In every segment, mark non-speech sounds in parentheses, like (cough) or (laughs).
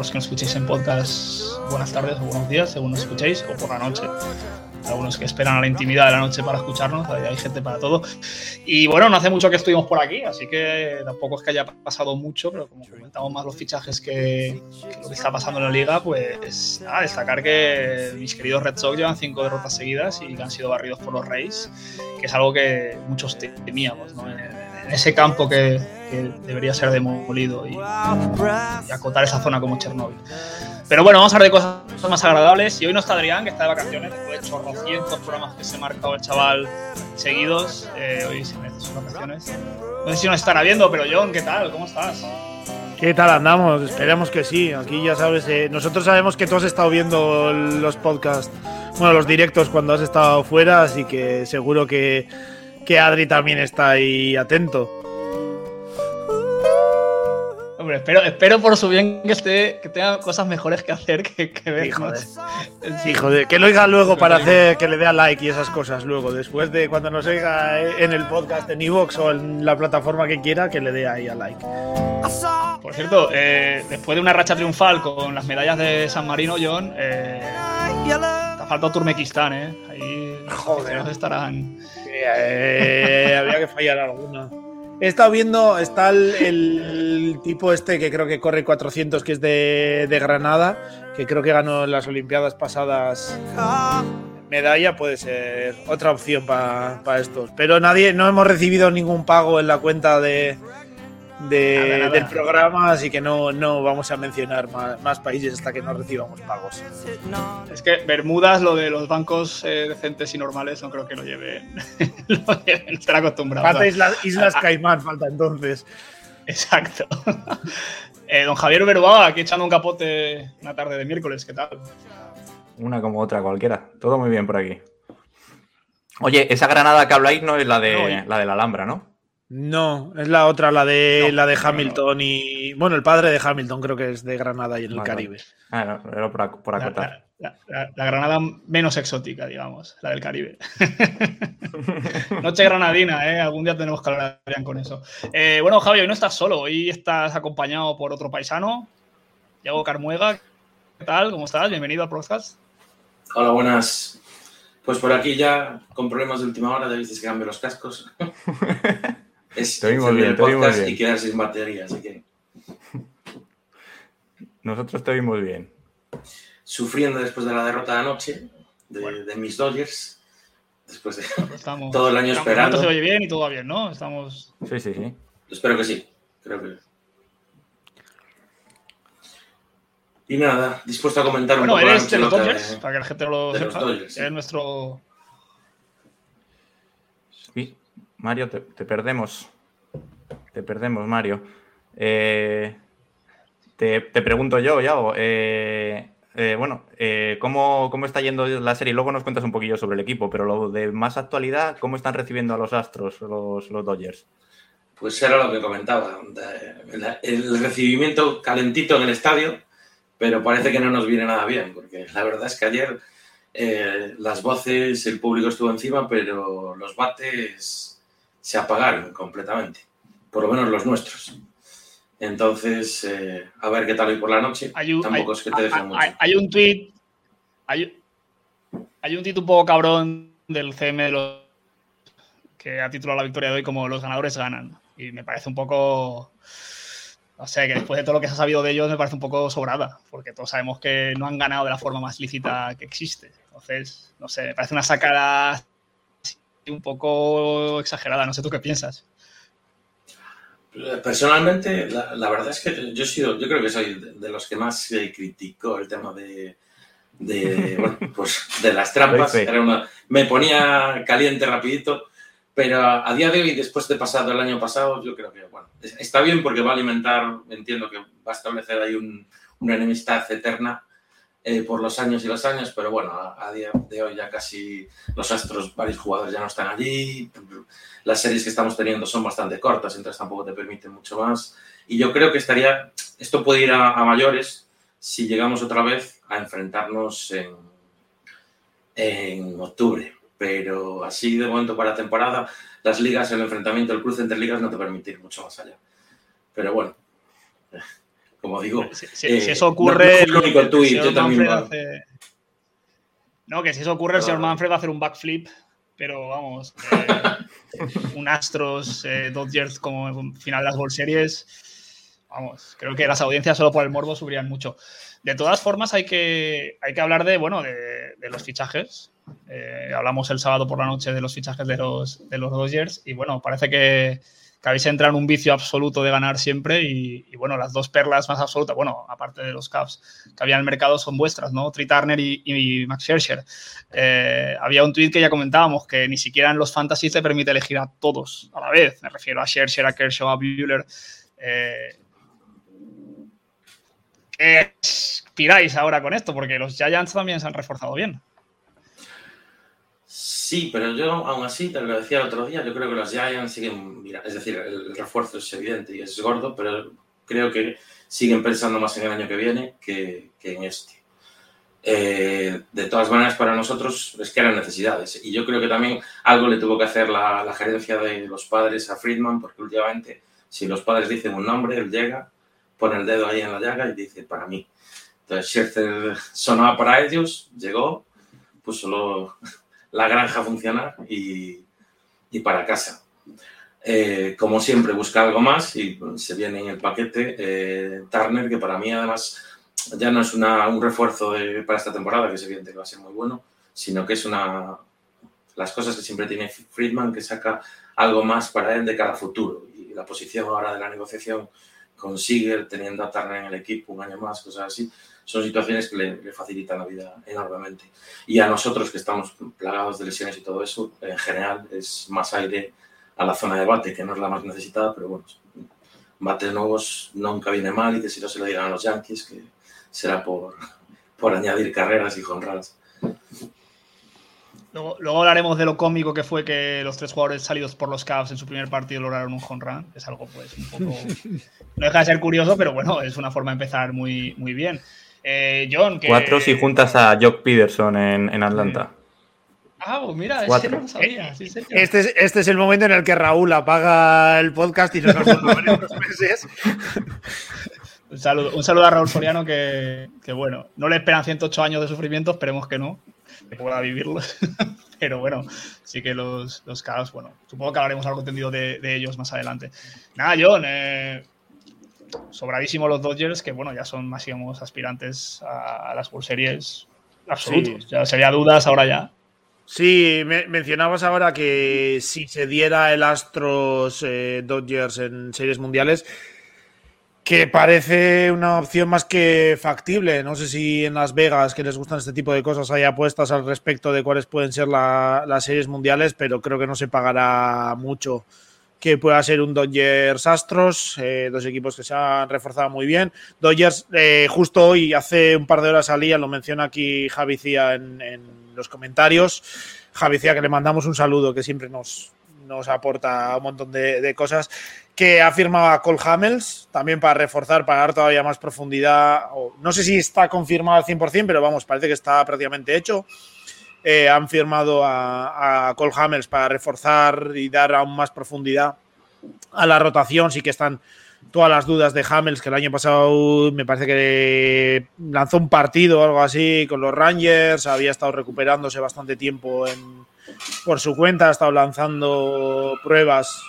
Los que nos escuchéis en podcast, buenas tardes o buenos días, según nos escuchéis, o por la noche. Algunos que esperan a la intimidad de la noche para escucharnos, hay, gente para todo. Y bueno, no hace mucho que estuvimos por aquí, así que tampoco es que haya pasado mucho, pero como comentamos más los fichajes que, que lo que está pasando en la liga, pues nada, destacar que mis queridos Red Sox llevan cinco derrotas seguidas y que han sido barridos por los Rays, que es algo que muchos temíamos, ¿no? En ese campo que, que debería ser demolido y, y acotar esa zona como Chernóbil. Pero bueno, vamos a hablar de cosas más agradables. Y hoy no está Adrián, que está de vacaciones, después de chorrocientos programas que se ha marcado el chaval seguidos. Eh, hoy se merece sus vacaciones. No sé si nos estará viendo, pero John, ¿qué tal? ¿Cómo estás? ¿Qué tal andamos? Esperemos que sí. Aquí ya sabes, eh, nosotros sabemos que tú has estado viendo los podcasts, bueno, los directos cuando has estado fuera, así que seguro que, que Adri también está ahí atento. Hombre, espero, espero por su bien que esté, que tenga cosas mejores que hacer que, que ver. Sí, joder. ¿no? Sí, joder, que lo oiga luego para hacer que le dé a like y esas cosas luego, después de cuando nos oiga en el podcast en Evox o en la plataforma que quiera, que le dé ahí a like. Por cierto, eh, después de una racha triunfal con las medallas de San Marino, John, eh, te ha faltado Turmequistán, ¿eh? Ahí Joder. estarán. Eh, había que fallar alguna. He estado viendo, está el, el tipo este que creo que corre 400, que es de, de Granada, que creo que ganó en las Olimpiadas pasadas medalla, puede ser otra opción para estos. Pero nadie, no hemos recibido ningún pago en la cuenta de, de- Nada, nada. del programa, así que no, no vamos a mencionar más, más países hasta que no recibamos pagos. Es que Bermudas, lo de los bancos eh, decentes y normales, no creo que lo lleven. (laughs) lo lleven, están acostumbrados. Falta Islas, Islas Caimán, falta entonces. Exacto. (laughs) Eh, don Javier Beruaga, aquí echando un capote una tarde de miércoles, ¿qué tal? Una como otra cualquiera. Todo muy bien por aquí. Oye, esa granada que habláis no es la de No, la de la Alhambra, ¿no? No, es la otra, la de No, la de no, Hamilton y. Bueno, el padre de Hamilton creo que es de Granada y en el Caribe. Ah, no, era por, ac- por La, acotar. la- la- la Granada menos exótica, digamos, la del Caribe. (laughs) Noche granadina, ¿eh? Algún día tenemos que hablar con eso. Eh, bueno, Javi, hoy no estás solo, hoy estás acompañado por otro paisano, Diego Carmuega. ¿Qué tal? ¿Cómo estás? Bienvenido al podcast. Hola, buenas. Pues por aquí ya con problemas de última hora, viste que cambio los cascos. (laughs) es Te oímos encender bien, el te oímos podcast bien. y quedar sin batería, así que Nosotros te oímos bien. sufriendo después de la derrota de anoche de, Bueno. de mis Dodgers, después de... Estamos, (laughs) Todo el año estamos- esperando. Se oye bien y todo va bien, ¿no? Estamos. Sí, sí, sí. Espero que sí, creo que... Y nada, dispuesto a comentar un Bueno, poco la eres de los Dodgers, para que la gente lo de los sepa. Dodgers, sí. Eres nuestro. Sí, Mario, te, perdemos. Te perdemos, Mario. Eh, te, te pregunto yo, Yago. eh, eh, bueno, ¿cómo, ¿cómo está yendo la serie? Luego nos cuentas un poquillo sobre el equipo, pero lo de más actualidad, ¿cómo están recibiendo a los Astros, los, los Dodgers? Pues era lo que comentaba. El recibimiento calentito en el estadio, pero parece que no nos viene nada bien, porque la verdad es que ayer las voces, el público estuvo encima, pero los bates se apagaron completamente, por lo menos los nuestros. Entonces, eh, a ver qué tal hoy por la noche. Hay un, Tampoco hay- es que te hay- mucho. hay- un tweet. Hay, hay un tweet un poco cabrón del CM de los, que ha titulado la victoria de hoy como los ganadores ganan. Y me parece un poco. No sé, que después de todo lo que se ha sabido de ellos me parece un poco sobrada, porque todos sabemos que no han ganado de la forma más lícita que existe. Entonces, no sé, me parece una sacada un poco exagerada. No sé tú qué piensas. Personalmente, la, la verdad es que yo he sido, yo creo que soy de, los que más eh, criticó el tema de, de, (laughs) bueno, pues de las trampas. Era una- me ponía caliente rapidito, pero a, a día de hoy, después de pasado el año pasado, yo creo que bueno, es- está bien porque va a alimentar, entiendo que va a establecer ahí un, una enemistad eterna eh, por los años y los años, pero bueno, a, a, día de hoy ya casi los astros, varios jugadores ya no están allí, las series que estamos teniendo son bastante cortas, entonces tampoco te permiten mucho más. Y yo creo que estaría, esto puede ir a, a mayores si llegamos otra vez a enfrentarnos en, en octubre. Pero así de momento para temporada, las ligas, el enfrentamiento, el cruce entre ligas no te permite ir mucho más allá. Pero bueno, como digo. Si, si, eh, si eso ocurre. No, no, tú y yo también. Hace... No, que si eso ocurre, el señor Manfred va a hacer un backflip, pero vamos. Eh, un Astros eh, Dodgers como final de las World Series. Vamos, creo que las audiencias solo por el morbo subirían mucho. De todas formas, hay que, hay que hablar de, bueno, de, de los fichajes. Eh, hablamos el sábado por la noche de los fichajes de los, de los Dodgers y bueno, parece que, que habéis entrado en un vicio absoluto de ganar siempre y, bueno, las dos perlas más absolutas, bueno, aparte de los Cavs que había en el mercado son vuestras, ¿no? Tri Turner y, Max Scherzer. Eh, había un tweet que ya comentábamos que ni siquiera en los fantasy te permite elegir a todos a la vez. Me refiero a Scherzer, a Kershaw, a Bueller. Eh, ¿Qué tiráis ahora con esto? Porque los Giants también se han reforzado bien. Sí, pero yo aún así, te lo decía el otro día, yo creo que los Giants siguen, mira, es decir, el refuerzo es evidente y es gordo, pero creo que siguen pensando más en el año que viene que, que en este. Eh, de todas maneras, para nosotros es que eran necesidades. Y yo creo que también algo le tuvo que hacer la, la gerencia de los padres a Friedman, porque últimamente, si los padres dicen un nombre, él llega, pone el dedo ahí en la llaga y dice, para mí. Entonces, Scherzer sonaba para ellos, llegó, puso lo, la granja a funcionar y, y para casa. Eh, como siempre, busca algo más y se viene en el paquete eh, Turner, que para mí además ya no es una, un refuerzo para esta temporada, que es evidente que va a ser muy bueno, sino que es una las cosas que siempre tiene Friedman, que saca algo más para él de cada futuro. Y la posición ahora de la negociación con Seager, teniendo a Turner en el equipo un año más, cosas así, son situaciones que le, le, facilitan la vida enormemente. Y a nosotros que estamos plagados de lesiones y todo eso, en general es más aire a la zona de bate, que no es la más necesitada, pero bueno, bates nuevos nunca viene mal y que si no se lo digan a los Yankees, que será por, por añadir carreras y jonradas. Luego, luego, hablaremos de lo cómico que fue que los tres jugadores salidos por los Cavs en su primer partido lograron un home run. Es algo, pues, un poco. (laughs) No deja de ser curioso, pero bueno, es una forma de empezar muy, muy bien. Eh, John, que... Cuatro si juntas a Jock Peterson en, en Atlanta. Ah, pues mira, ese no lo sabía. Sí, este, es, este es el momento en el que Raúl apaga el podcast y se nos vuelve unos meses. (laughs) Un saludo, un saludo, a Raúl Soriano que, que, bueno, no le esperan 108 años de sufrimiento, esperemos que no, que pueda vivirlos. (laughs) Pero bueno, sí que los, los caos, bueno, supongo que hablaremos algo entendido de, de ellos más adelante. Nada, John, eh, sobradísimo los Dodgers, que bueno, ya son máximos aspirantes a, a las World Series absolutos. Sí. Ya sería dudas ahora ya. Sí, me, mencionabas ahora que si se diera el Astros eh, Dodgers en series mundiales, que parece una opción más que factible. No sé si en Las Vegas, que les gustan este tipo de cosas, hay apuestas al respecto de cuáles pueden ser la, las series mundiales, pero creo que no se pagará mucho que pueda ser un Dodgers Astros, eh, dos equipos que se han reforzado muy bien. Dodgers, eh, justo hoy, hace un par de horas salía, lo menciona aquí Javi Cía en, en los comentarios. Javi Cía, que le mandamos un saludo, que siempre nos, nos aporta un montón de, de, cosas, que ha firmado Cole Hamels, también para reforzar, para dar todavía más profundidad. No sé si está confirmado al 100%, pero vamos, parece que está prácticamente hecho. Eh, han firmado a, a Cole Hamels para reforzar y dar aún más profundidad a la rotación. Sí que están todas las dudas de Hamels, que el año pasado me parece que lanzó un partido o algo así con los Rangers, había estado recuperándose bastante tiempo por su cuenta, ha estado lanzando pruebas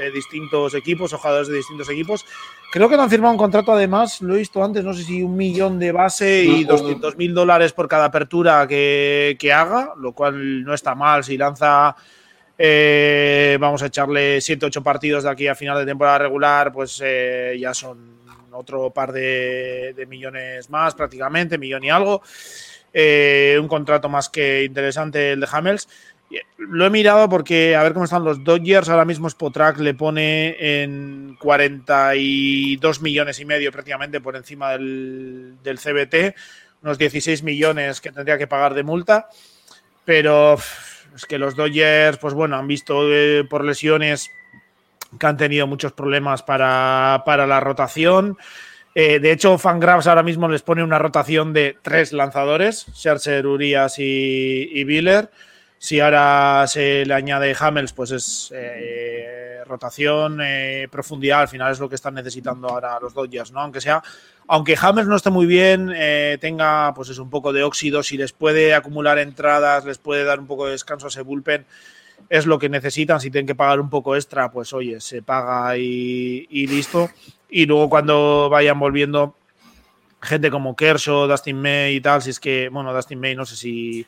ante distintos equipos, jugadores de distintos equipos. Creo que no han firmado un contrato, además, lo he visto antes, no sé si un millón de base y 200 mil dólares por cada apertura que, que, haga, lo cual no está mal si lanza. Eh, vamos a echarle 7, 8 partidos de aquí a final de temporada regular, pues eh, ya son otro par de, de, millones más, prácticamente, millón y algo. Eh, un contrato más que interesante el de Hamels. Lo he mirado porque a ver cómo están los Dodgers. Ahora mismo Spotrack le pone en 42 millones y medio prácticamente por encima del, CBT, unos 16 millones que tendría que pagar de multa. Pero es que los Dodgers, pues bueno, han visto eh, por lesiones que han tenido muchos problemas para, para la rotación. Eh, de hecho, Fangraphs ahora mismo les pone una rotación de tres lanzadores, Scherzer, Urias y, y Biller. Si ahora se le añade Hamels, pues es eh, rotación, eh, profundidad, al final es lo que están necesitando ahora los Dodgers, ¿no? Aunque sea, aunque Hamels no esté muy bien, eh, tenga pues es un poco de óxido, si les puede acumular entradas, les puede dar un poco de descanso a ese bullpen, es lo que necesitan. Si tienen que pagar un poco extra, pues oye, se paga y, y listo. Y luego cuando vayan volviendo gente como Kershaw, Dustin May y tal, si es que, bueno, Dustin May no sé si...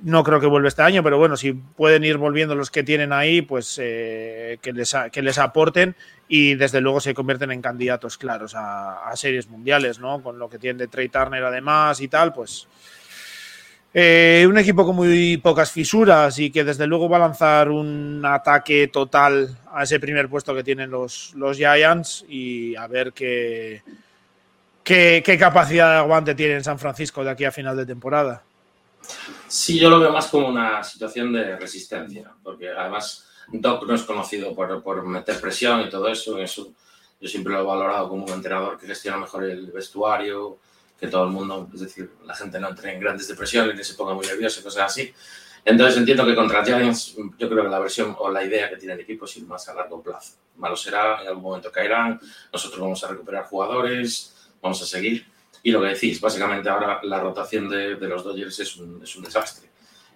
No creo que vuelva este año, pero bueno, si pueden ir volviendo los que tienen ahí, pues eh, que, les, que les aporten y desde luego se convierten en candidatos claros a, series mundiales, ¿no? Con lo que tienen de Trey Turner además y tal, pues eh, un equipo con muy pocas fisuras y que desde luego va a lanzar un ataque total a ese primer puesto que tienen los, los Giants y a ver qué, qué, capacidad de aguante tiene en San Francisco de aquí a final de temporada. Sí, yo lo veo más como una situación de resistencia, porque además Doc no es conocido por, por meter presión y todo eso, eso. Yo siempre lo he valorado como un entrenador que gestiona mejor el vestuario, que todo el mundo, es decir, la gente no entre en grandes depresiones, ni se ponga muy nervioso, cosas así. Entonces entiendo que contra Giants, yo creo que la versión o la idea que tiene el equipo es ir más a largo plazo. Malo será, en algún momento caerán, nosotros vamos a recuperar jugadores, vamos a seguir. Y lo que decís, básicamente ahora la rotación de, de los Dodgers es un, es un desastre.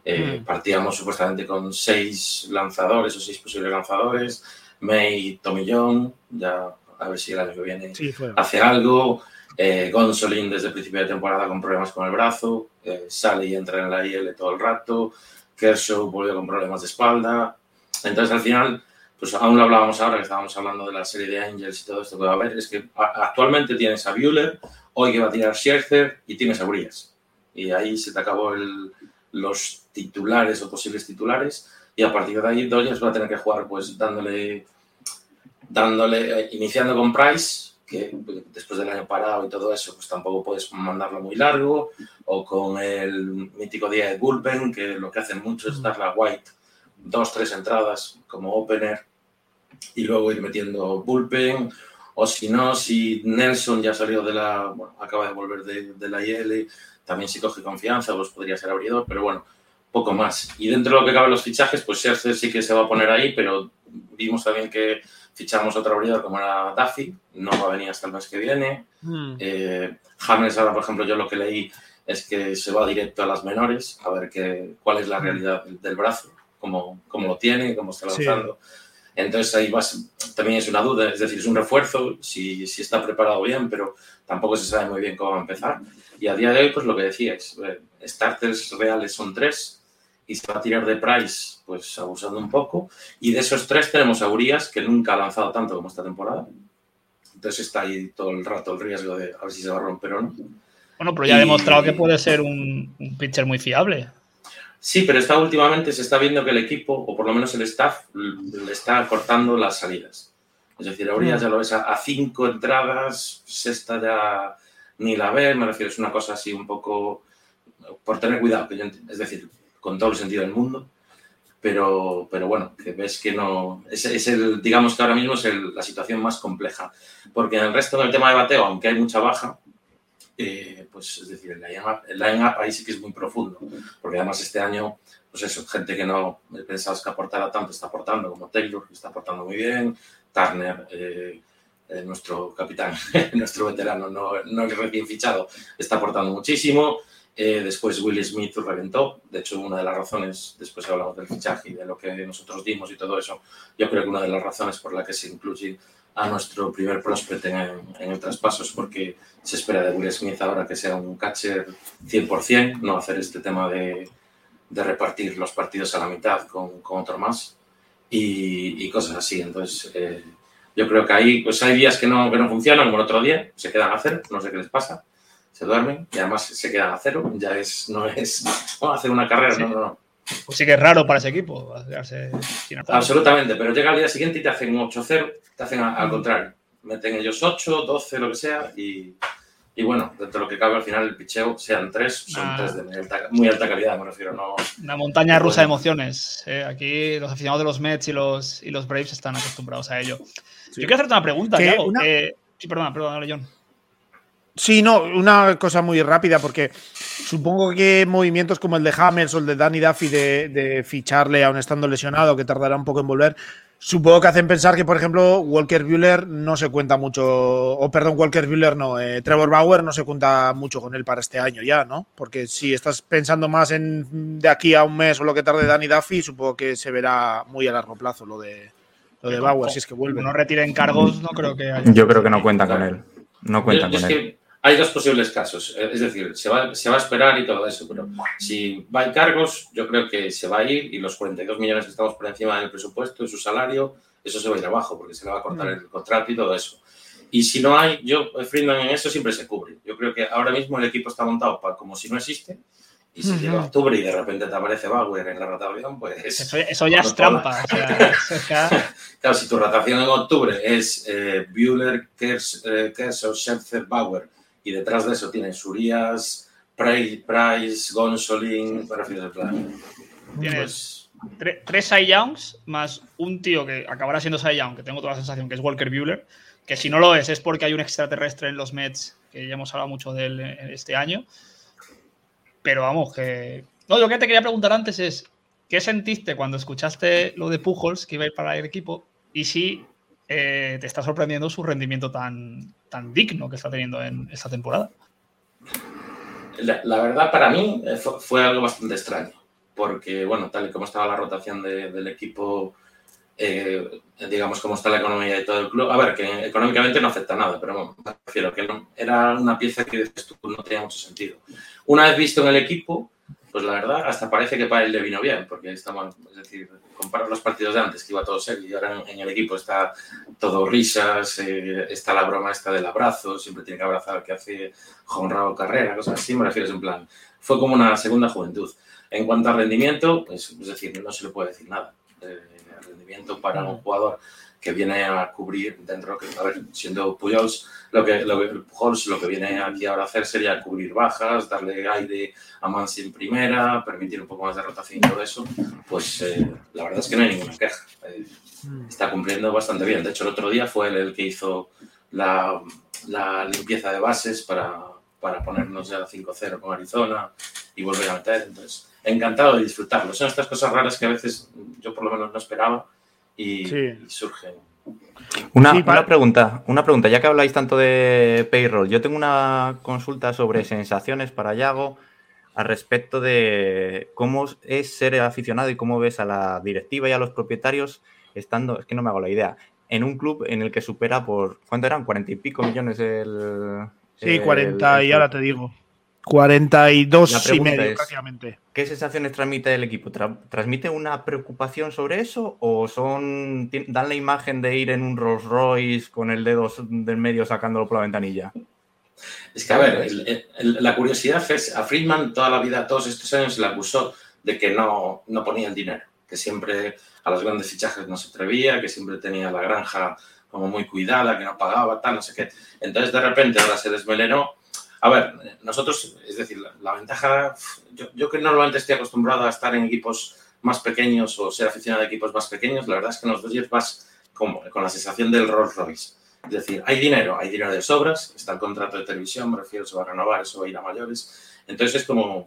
Eh, mm. Partíamos supuestamente con seis lanzadores o seis posibles lanzadores, May, Tommy John, ya a ver si el año que viene Sí, hace algo. Eh, Gonsolin desde el principio de temporada con problemas con el brazo, eh, sale y entra en la IL todo el rato, Kershaw volvió con problemas de espalda. Entonces al final, pues aún lo hablábamos ahora que estábamos hablando de la serie de Angels y todo esto que va a haber, es que actualmente tienes a Bueller, hoy que va a tirar Scherzer y tienes a Urias. Y ahí se te acabó el, los titulares o posibles titulares. Y a partir de ahí Dodgers va a tener que jugar pues dándole, dándole eh, iniciando con Price, que después del año parado y todo eso, pues tampoco puedes mandarlo muy largo, o con el mítico día de bullpen, que lo que hacen mucho es darle a White dos, tres entradas como opener y luego ir metiendo bullpen, o si no, si Nelson ya salió de la, bueno, acaba de volver de, de la IL, también si coge confianza, pues podría ser abridor, pero bueno, poco más. Y dentro de lo que cabe los fichajes, pues Scherzer sí que se va a poner ahí, pero vimos también que fichamos otro abridor como era Duffy, no va a venir hasta el mes que viene. Mm. Eh, James ahora, por ejemplo, yo lo que leí es que se va directo a las menores a ver qué, cuál es la realidad del, del brazo, cómo, cómo, lo tiene, cómo está Sí. Entonces ahí vas, también es una duda, es decir, es un refuerzo, si, si está preparado bien, pero tampoco se sabe muy bien cómo va a empezar. Y a día de hoy, pues lo que decíais, eh, starters reales son tres y se va a tirar de Price, pues abusando un poco. Y de esos tres tenemos a Urias, que nunca ha lanzado tanto como esta temporada. Entonces está ahí todo el rato el riesgo de a ver si se va a romper o no. Bueno, pero ya ha Y- demostrado que puede ser un, un pitcher muy fiable. Sí, pero está últimamente se está viendo que el equipo, o por lo menos el staff, le está cortando las salidas. Es decir, a Urias ya lo ves a, a cinco entradas, sexta ya ni la ve, me refiero, es una cosa así un poco por tener cuidado, que yo es decir, con todo el sentido del mundo, pero, pero bueno, que ves que no, es, es el, digamos que ahora mismo es el- la situación más compleja, porque en el resto del tema de bateo, aunque hay mucha baja, eh, pues es decir, el line-up el line-up ahí sí que es muy profundo, porque además este año, pues eso, gente que no pensabas que aportara tanto está aportando, como Taylor, que está aportando muy bien, Turner, eh, eh, nuestro capitán, (laughs) nuestro veterano, no, no recién fichado, está aportando muchísimo. Eh, después Will Smith reventó. De hecho, una de las razones, después hablamos del fichaje y de lo que nosotros dimos y todo eso, yo creo que una de las razones por la que se incluye a nuestro primer prospect en, en el traspaso es porque se espera de Will Smith ahora que sea un catcher 100%, no hacer este tema de, de repartir los partidos a la mitad con, con otro más y, y cosas así. Entonces, eh, yo creo que ahí pues hay días que no, que no funcionan, como el otro día, se quedan a cero, no sé qué les pasa, se duermen y además se quedan a cero, ya es, no es (laughs) a hacer una carrera, Sí. no, no, no. Pues sí que es raro para ese equipo. quedarse sin. Absolutamente, pero llega al día siguiente y te hacen un 8-0, te hacen al contrario. Meten ellos 8, 12, lo que sea, y, y bueno, dentro de lo que cabe al final el picheo, sean tres, son Ah. tres de muy alta, muy alta calidad, me refiero, no. Una montaña rusa de emociones. eh. Aquí los aficionados de los Mets y los, y los Braves están acostumbrados a ello. Sí. Yo quiero hacerte una pregunta, Yago. una- Eh, sí, perdona, perdona, John. Sí, no, una cosa muy rápida, porque supongo que movimientos como el de Hammers o el de Danny Duffy de, de ficharle aún estando lesionado, que tardará un poco en volver, supongo que hacen pensar que, por ejemplo, Walker Bueller no se cuenta mucho, o perdón, Walker Bueller no, eh, Trevor Bauer no se cuenta mucho con él para este año ya, ¿no? Porque si estás pensando más en de aquí a un mes o lo que tarde Danny Duffy, supongo que se verá muy a largo plazo lo de, lo de Bauer, si es que vuelve. No retiren cargos, no creo que haya. Yo creo que no cuentan con él. No cuentan Yo- yo con él. Hay dos posibles casos, eh, es decir, se va, se va a esperar y todo eso, pero si va en cargos, yo creo que se va a ir y los 42 millones que estamos por encima del presupuesto y su salario, eso se va a ir abajo porque se le va a cortar el contrato y todo eso. Y si no hay, yo, Friedman en eso siempre se cubre. Yo creo que ahora mismo el equipo está montado para como si no existe. Y si Ujú. llega octubre y de repente te aparece Bauer en la rotación, pues. Eso, eso ya es trampa. o sea, ya- (laughs) Claro, si tu rotación en octubre es eh, Bueller, Kers, eh, Scherzer, Bauer y detrás de eso tienes Urias, Price, Price Gonsolin, refiero al plan. Tienes Pues, tre- tres Cy Youngs más un tío que acabará siendo Cy Young, que tengo toda la sensación que es Walker Bueller, que si no lo es es porque hay un extraterrestre en los Mets, que ya hemos hablado mucho de él eh, este año. Pero vamos, que... No, lo que te quería preguntar antes es, ¿qué sentiste cuando escuchaste lo de Pujols, que iba a ir para el equipo? Y si eh, te está sorprendiendo su rendimiento tan, tan digno que está teniendo en esta temporada. la, verdad, para mí eh, fue, algo bastante extraño, porque, bueno, tal y como estaba la rotación de- del equipo, eh, digamos, cómo está la economía de todo el club, a ver, que económicamente no afecta nada, pero bueno, me refiero que no- era una pieza que no tenía mucho sentido. Una vez visto en el equipo, pues la verdad, hasta parece que para él le vino bien, porque estamos, es decir, comparar los partidos de antes, que iba todo serio, y ahora en, el equipo está todo risas, eh, está la broma esta del abrazo, siempre tiene que abrazar que hace honrado carrera, cosas así, me refiero en plan. Fue como una segunda juventud. En cuanto a rendimiento, pues, es decir, no se le puede decir nada. Eh, rendimiento para un jugador que viene a cubrir dentro, que, a ver, siendo Pujols, lo que, lo que, Pujols, lo que viene aquí ahora a hacer sería cubrir bajas, darle aire a Mansi en primera, permitir un poco más de rotación y todo eso, pues eh, la verdad es que no hay ninguna queja. Eh, está cumpliendo bastante bien. De hecho, el otro día fue él el que hizo la, la limpieza de bases para, para ponernos ya 5-0 con Arizona y volver a meter. Entonces, encantado de disfrutarlo. Son estas cosas raras que a veces yo por lo menos no esperaba y, Sí. y surgen. Una, Sí, para- una pregunta, una pregunta, ya que habláis tanto de payroll, yo tengo una consulta sobre sensaciones para Yago al respecto de cómo es ser aficionado y cómo ves a la directiva y a los propietarios estando, es que no me hago la idea, en un club en el que supera por, ¿cuánto eran? ¿40 y pico millones el... Sí, el- 40 y el- ahora te digo. 42 La y medio es- prácticamente. ¿Qué sensaciones transmite el equipo? Tra- ¿Transmite una preocupación sobre eso o son dan la imagen de ir en un Rolls Royce con el dedo del medio sacándolo por la ventanilla? Es que, a ver, el- el- la curiosidad es, a Friedman toda la vida, todos estos años, se le acusó de que no, no ponía el dinero, que siempre a los grandes fichajes no se atrevía, que siempre tenía la granja como muy cuidada, que no pagaba, tal, no sé qué. Entonces, de repente, ahora se desmelenó. A ver, nosotros, es decir, la, la ventaja, yo, yo que normalmente estoy acostumbrado a estar en equipos más pequeños o ser aficionado a equipos más pequeños, la verdad es que en los Dodgers vas como, con la sensación del Rolls Royce. Es decir, hay dinero, hay dinero de sobras, está el contrato de televisión, me refiero, se va a renovar, eso va a ir a mayores. Entonces es como,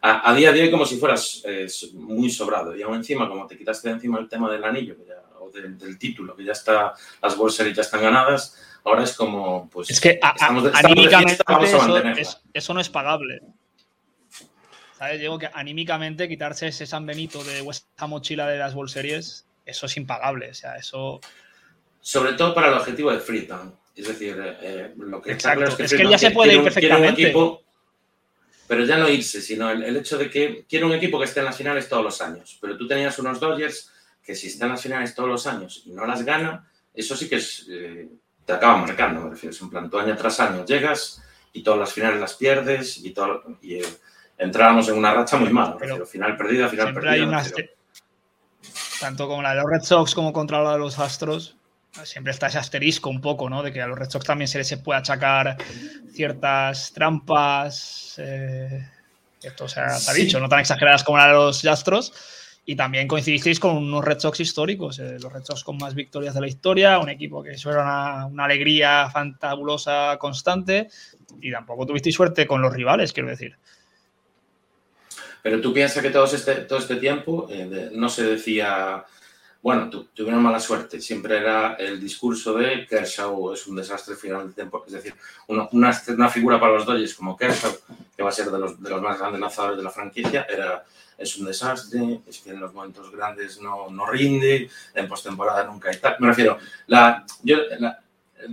a, a día de hoy como si fueras eh, muy sobrado. Y aún encima, como te quitaste de encima el tema del anillo ya- o del, del título, que ya está, las Series ya están ganadas, ahora es como, pues... Es que a- a- estamos estamos anímicamente eso, es- eso no es pagable. ¿Sabes? Digo que anímicamente quitarse ese San Benito de vuestra mochila de las World Series, eso es impagable. O sea, eso. Sobre todo para el objetivo de Friedman. Es decir, eh, lo que está Exacto. claro es que, Es que ya se puede ir un- perfectamente. equipo, pero ya no irse, sino el, el hecho de que quiere un equipo que esté en las finales todos los años. Pero tú tenías unos Dodgers que si están en las finales todos los años y no las gana, eso sí que es, eh, te acaba marcando, me refiero. Es en plan, tú año tras año llegas y todas las finales las pierdes y, todo, y, eh, entráramos en una racha muy mala. Final perdida, final perdida. Hay Tanto con la de los Red Sox como contra la de los Astros, siempre está ese asterisco un poco, ¿no? De que a los Red Sox también se les puede achacar ciertas trampas. Eh, esto se ha, dicho, no tan exageradas como la de los Astros. Y también coincidisteis con unos Red Sox históricos, eh, los Red con más victorias de la historia, un equipo que eso era una, una, alegría fantabulosa constante y tampoco tuvisteis suerte con los rivales, quiero decir. Pero tú piensas que todo este, todo este tiempo eh, no se decía, bueno, tu, tuvieron mala suerte, siempre era el discurso de Kershaw es un desastre final del tiempo, es decir, una, una, figura para los Dodgers como Kershaw, que va a ser de los, de los más grandes lanzadores de la franquicia, era es un desastre, es que en los momentos grandes no, no rinde, en postemporada nunca hay tal. Me refiero, la, yo,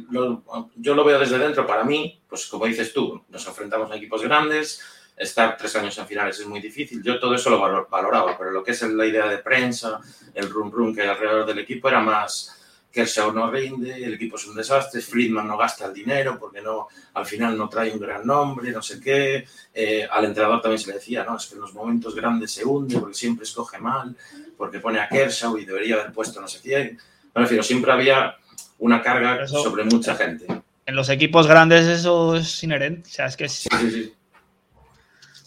lo, yo lo veo desde dentro, para mí, pues como dices tú, nos enfrentamos a equipos grandes, estar tres años en finales es muy difícil. Yo todo eso lo valoraba, pero lo que es la idea de prensa, el rum rum que hay alrededor del equipo era más Kershaw no rinde, el equipo es un desastre, Friedman no gasta el dinero porque no, al final no trae un gran nombre, no sé qué. Eh, al entrenador también se le decía, no, es que en los momentos grandes se hunde porque siempre escoge mal, porque pone a Kershaw y debería haber puesto no sé quién. Me refiero, siempre había una carga sobre mucha gente. En los equipos grandes eso es inherente. O sea, es que sí, sí, sí.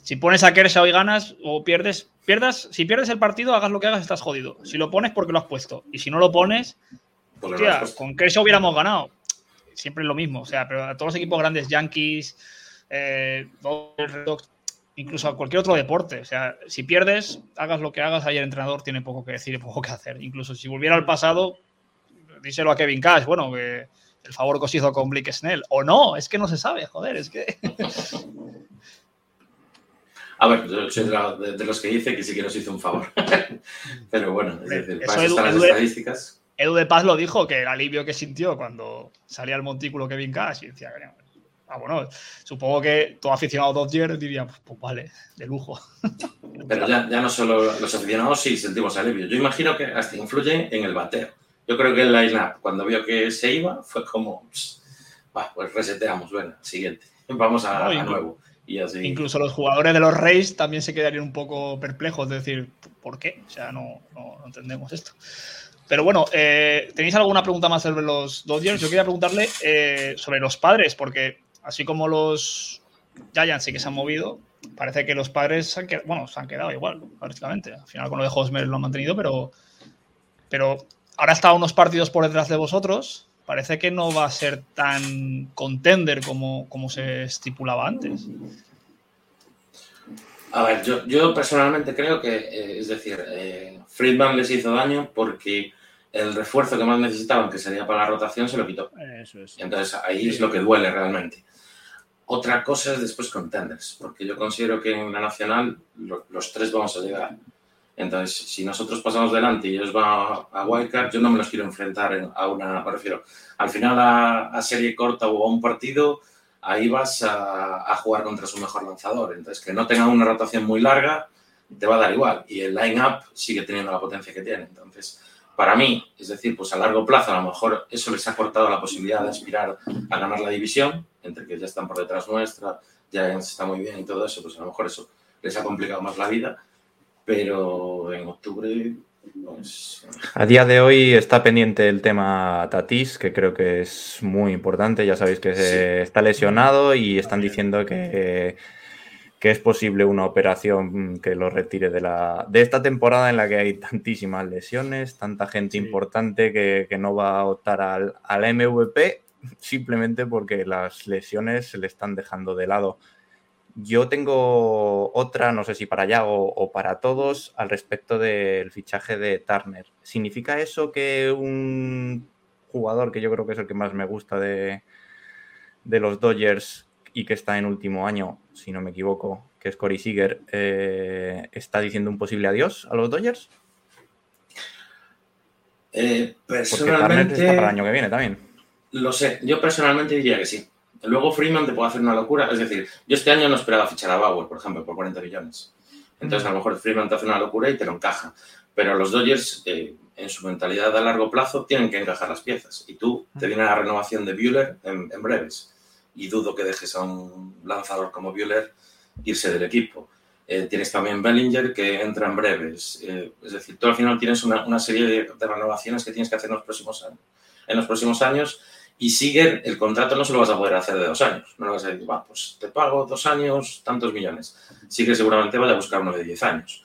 Si pones a Kershaw y ganas o pierdes, pierdas, si pierdes el partido, hagas lo que hagas, estás jodido. Si lo pones, porque lo has puesto. Y si no lo pones, con Kershaw hubiéramos ganado. Siempre es lo mismo. O sea, pero a todos los equipos grandes, Yankees, eh, incluso a cualquier otro deporte. O sea, si pierdes, hagas lo que hagas, ahí el entrenador tiene poco que decir y poco que hacer. Incluso si volviera al pasado, díselo a Kevin Cash, bueno, que el favor que os hizo con Blake Snell. O no, es que no se sabe, joder, es que. (laughs) A ver, yo soy de, los que dice que sí que nos hizo un favor. (laughs) Pero bueno, es decir, para eso las estadísticas. Edu de Paz lo dijo, que el alivio que sintió cuando salía el montículo Kevin Cash y decía, ah, bueno, supongo que todo aficionado Dodger diría, pues, pues, vale, de lujo. (laughs) Pero ya, no solo los aficionados sí sentimos alivio. Yo imagino que hasta influye en el bateo. Yo creo que el line-up, cuando vio que se iba, fue como, pues reseteamos, bueno, siguiente, (laughs) vamos a nuevo. Incluso los jugadores de los Reyes también se quedarían un poco perplejos, de decir, ¿por qué? O sea, no, entendemos esto. Pero bueno, eh, ¿tenéis alguna pregunta más sobre los Dodgers? Yo quería preguntarle eh, sobre los padres, porque así como los Giants sí que se han movido, parece que los padres han quedado, bueno, se han quedado igual, prácticamente. Al final con lo de Hosmer lo han mantenido, pero, pero ahora está unos partidos por detrás de vosotros parece que no va a ser tan contender como, como se estipulaba antes. A ver, yo, personalmente creo que, eh, es decir, eh, Friedman les hizo daño porque el refuerzo que más necesitaban, que sería para la rotación, se lo quitó. Eso es. Entonces ahí es lo que duele realmente. Otra cosa es después contenders, porque yo considero que en la nacional los tres vamos a llegar. Entonces, si nosotros pasamos delante y ellos van a, Wildcard, yo no me los quiero enfrentar a una, me refiero, al final a, serie corta o a un partido, ahí vas a, jugar contra su mejor lanzador. Entonces, que no tenga una rotación muy larga, te va a dar igual. Y el line-up sigue teniendo la potencia que tiene. Entonces, para mí, es decir, pues a largo plazo, a lo mejor eso les ha cortado la posibilidad de aspirar a ganar la división, entre que ya están por detrás nuestra, ya está muy bien y todo eso, pues a lo mejor eso les ha complicado más la vida pero en octubre pues, A día de hoy está pendiente el tema Tatis, que creo que es muy importante. Ya sabéis que está lesionado y están diciendo que, que, es posible una operación que lo retire de, la, de esta temporada en la que hay tantísimas lesiones, tanta gente importante que, que, no va a optar al, al MVP simplemente porque las lesiones se le están dejando de lado. Yo tengo otra, no sé si para allá o, para todos, al respecto del fichaje de Turner. ¿Significa eso que un jugador que yo creo que es el que más me gusta de, los Dodgers y que está en último año, si no me equivoco, que es Corey Seager, eh, está diciendo un posible adiós a los Dodgers? Eh, personalmente. está para el año que viene también. Lo sé, yo personalmente diría que sí. Luego Freeman te puede hacer una locura. Es decir, yo este año no esperaba fichar a Bauer, por ejemplo, por 40 millones. Entonces, a lo mejor Freeman te hace una locura y te lo encaja. Pero los Dodgers, eh, en su mentalidad a largo plazo, tienen que encajar las piezas. Y tú te viene la renovación de Bueller en, breves. Y dudo que dejes a un lanzador como Bueller irse del equipo. Eh, tienes también Bellinger que entra en breves. Eh, es decir, tú al final tienes una, una serie de, de, renovaciones que tienes que hacer en los próximos años. En los próximos años y Siger, el contrato no se lo vas a poder hacer de dos años. No le vas a decir, va, pues te pago dos años, tantos millones. Siger seguramente vaya a buscar uno de diez años.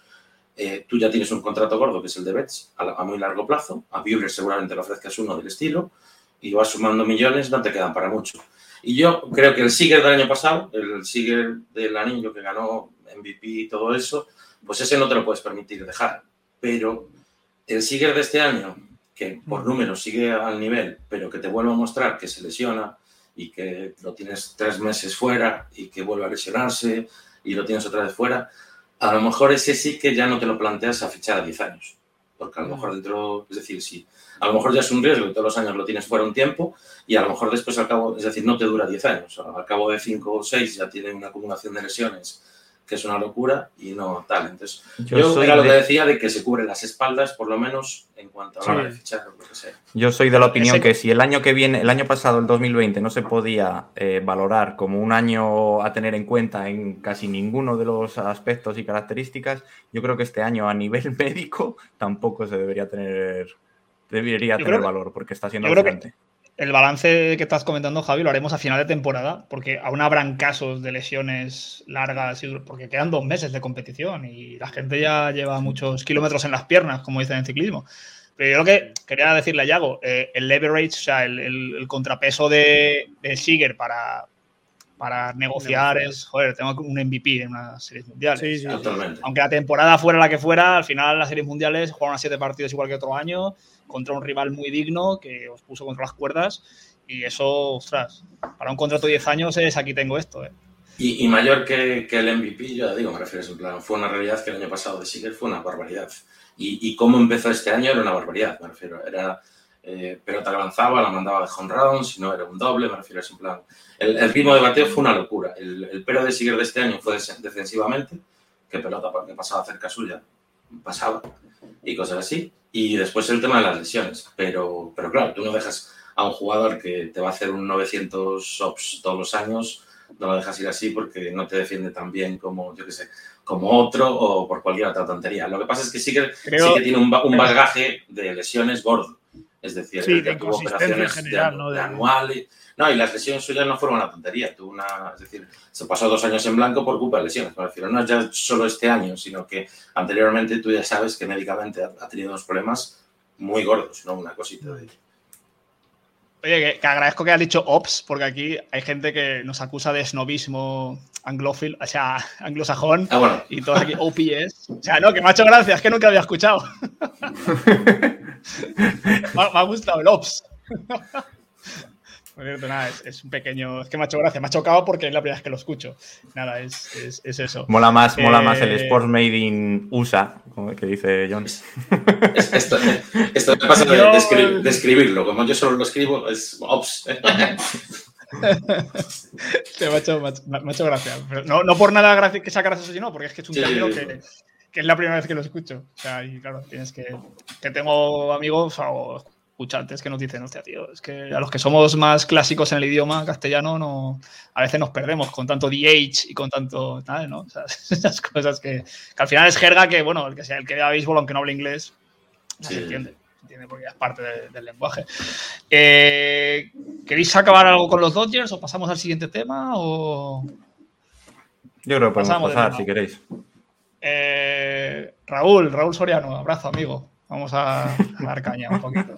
Eh, tú ya tienes un contrato gordo que es el de Betts a, a muy largo plazo. A Buehler seguramente le ofrezcas uno del estilo y vas sumando millones, no te quedan para mucho. Y yo creo que el Siger del año pasado, el Siger del anillo que ganó MVP y todo eso, pues ese no te lo puedes permitir dejar. Pero el Siger de este año, que por números sigue al nivel, pero que te vuelve a mostrar que se lesiona y que lo tienes tres meses fuera y que vuelve a lesionarse y lo tienes otra vez fuera, a lo mejor ese sí que ya no te lo planteas a fichar a 10 años. Porque a lo mejor dentro, es decir, sí, a lo mejor ya es un riesgo que todos los años lo tienes fuera un tiempo y a lo mejor después al cabo, es decir, no te dura 10 años, al cabo de 5 o 6 ya tiene una acumulación de lesiones que es una locura y no tal. Entonces, yo, yo era lo que decía de que se cubren las espaldas, por lo menos en cuanto a la hora de fichar o lo que sea. Yo soy de la opinión Ese... que si el año que viene, el año pasado, el 2020, no se podía eh, valorar como un año a tener en cuenta en casi ninguno de los aspectos y características, yo creo que este año a nivel (laughs) médico tampoco se debería tener, debería tener valor porque está siendo diferente el balance que estás comentando, Javi, lo haremos a final de temporada, porque aún habrán casos de lesiones largas, porque quedan dos meses de competición y la gente ya lleva muchos kilómetros en las piernas, como dicen en ciclismo. Pero yo lo que quería decirle a Yago, eh, el leverage, o sea, el, el, el contrapeso de, de Siger para, para negociar es, joder, tengo un MVP en una serie mundiales. Sí, sí, totalmente. Aunque la temporada fuera la que fuera, al final las series mundiales jugaron a siete partidos igual que otro año, contra un rival muy digno que os puso contra las cuerdas. Y eso, ostras, para un contrato de 10 años es aquí tengo esto. ¿eh? Y, y, mayor que, que, el MVP, yo ya digo, me refiero en plan, fue una realidad que el año pasado de Siger fue una barbaridad. Y, y cómo empezó este año era una barbaridad, me refiero. Era eh, pelota que lanzaba, la mandaba de home si no era un doble, me refiero a ese plan. El, el, ritmo de bateo fue una locura. El, el pero de Siger de este año fue defensivamente, que pelota que pasaba cerca suya, pasaba, y cosas así. Y después el tema de las lesiones. Pero, pero claro, tú no dejas a un jugador que te va a hacer un 900 ops todos los años, no lo dejas ir así porque no te defiende tan bien como, yo qué sé, como otro o por cualquier otra tontería. Lo que pasa es que sí que, Creo... sí que tiene un, un bagaje de lesiones gordo. Es decir, sí, de tuvo operaciones general, de, ¿no? de, anual. Y, no, y las lesiones suyas no fueron una tontería. Tuvo una, es decir, se pasó dos años en blanco por culpa de lesiones. Me refiero, no es ya solo este año, sino que anteriormente tú ya sabes que médicamente ha, ha tenido unos problemas muy gordos, no una cosita de Oye, que, que, agradezco que has dicho ops, porque aquí hay gente que nos acusa de snobismo anglófil, o sea, (laughs) anglosajón, ah, bueno. y todo aquí OPS. O sea, no, que me ha hecho gracia, es que nunca había escuchado. (laughs) me, ha, gustado el ops. (laughs) Nada, es, es, un pequeño. Es que me ha hecho gracia. Me ha chocado porque es la primera vez que lo escucho. Nada, es, es, es eso. Mola más, eh... mola más el Sports Made in USA, como que dice John. Esto, esto me pasa de, de, escribir, de, escribirlo. Como yo solo lo escribo, es ops. (laughs) me, ha hecho, me, ha, hecho gracia. Pero no, no por nada gracia que sea gracioso, sino porque es que es un sí, término sí, sí. que, que, es la primera vez que lo escucho. O sea, y claro, tienes que. Que tengo amigos o escuchantes que nos dicen, hostia, tío, es que a los que somos más clásicos en el idioma castellano, no, a veces nos perdemos con tanto DH y con tanto tal, ¿no? O sea, (laughs) esas cosas que, que, al final es jerga que, bueno, el que sea el que vea béisbol, aunque no hable inglés, sí. se entiende. entiende porque es parte de, del lenguaje. Eh, ¿Queréis acabar algo con los Dodgers o pasamos al siguiente tema? O... Yo creo que podemos pasar, si queréis. Eh, Raúl, Raúl Soriano, abrazo, amigo. Vamos a dar caña un poquito.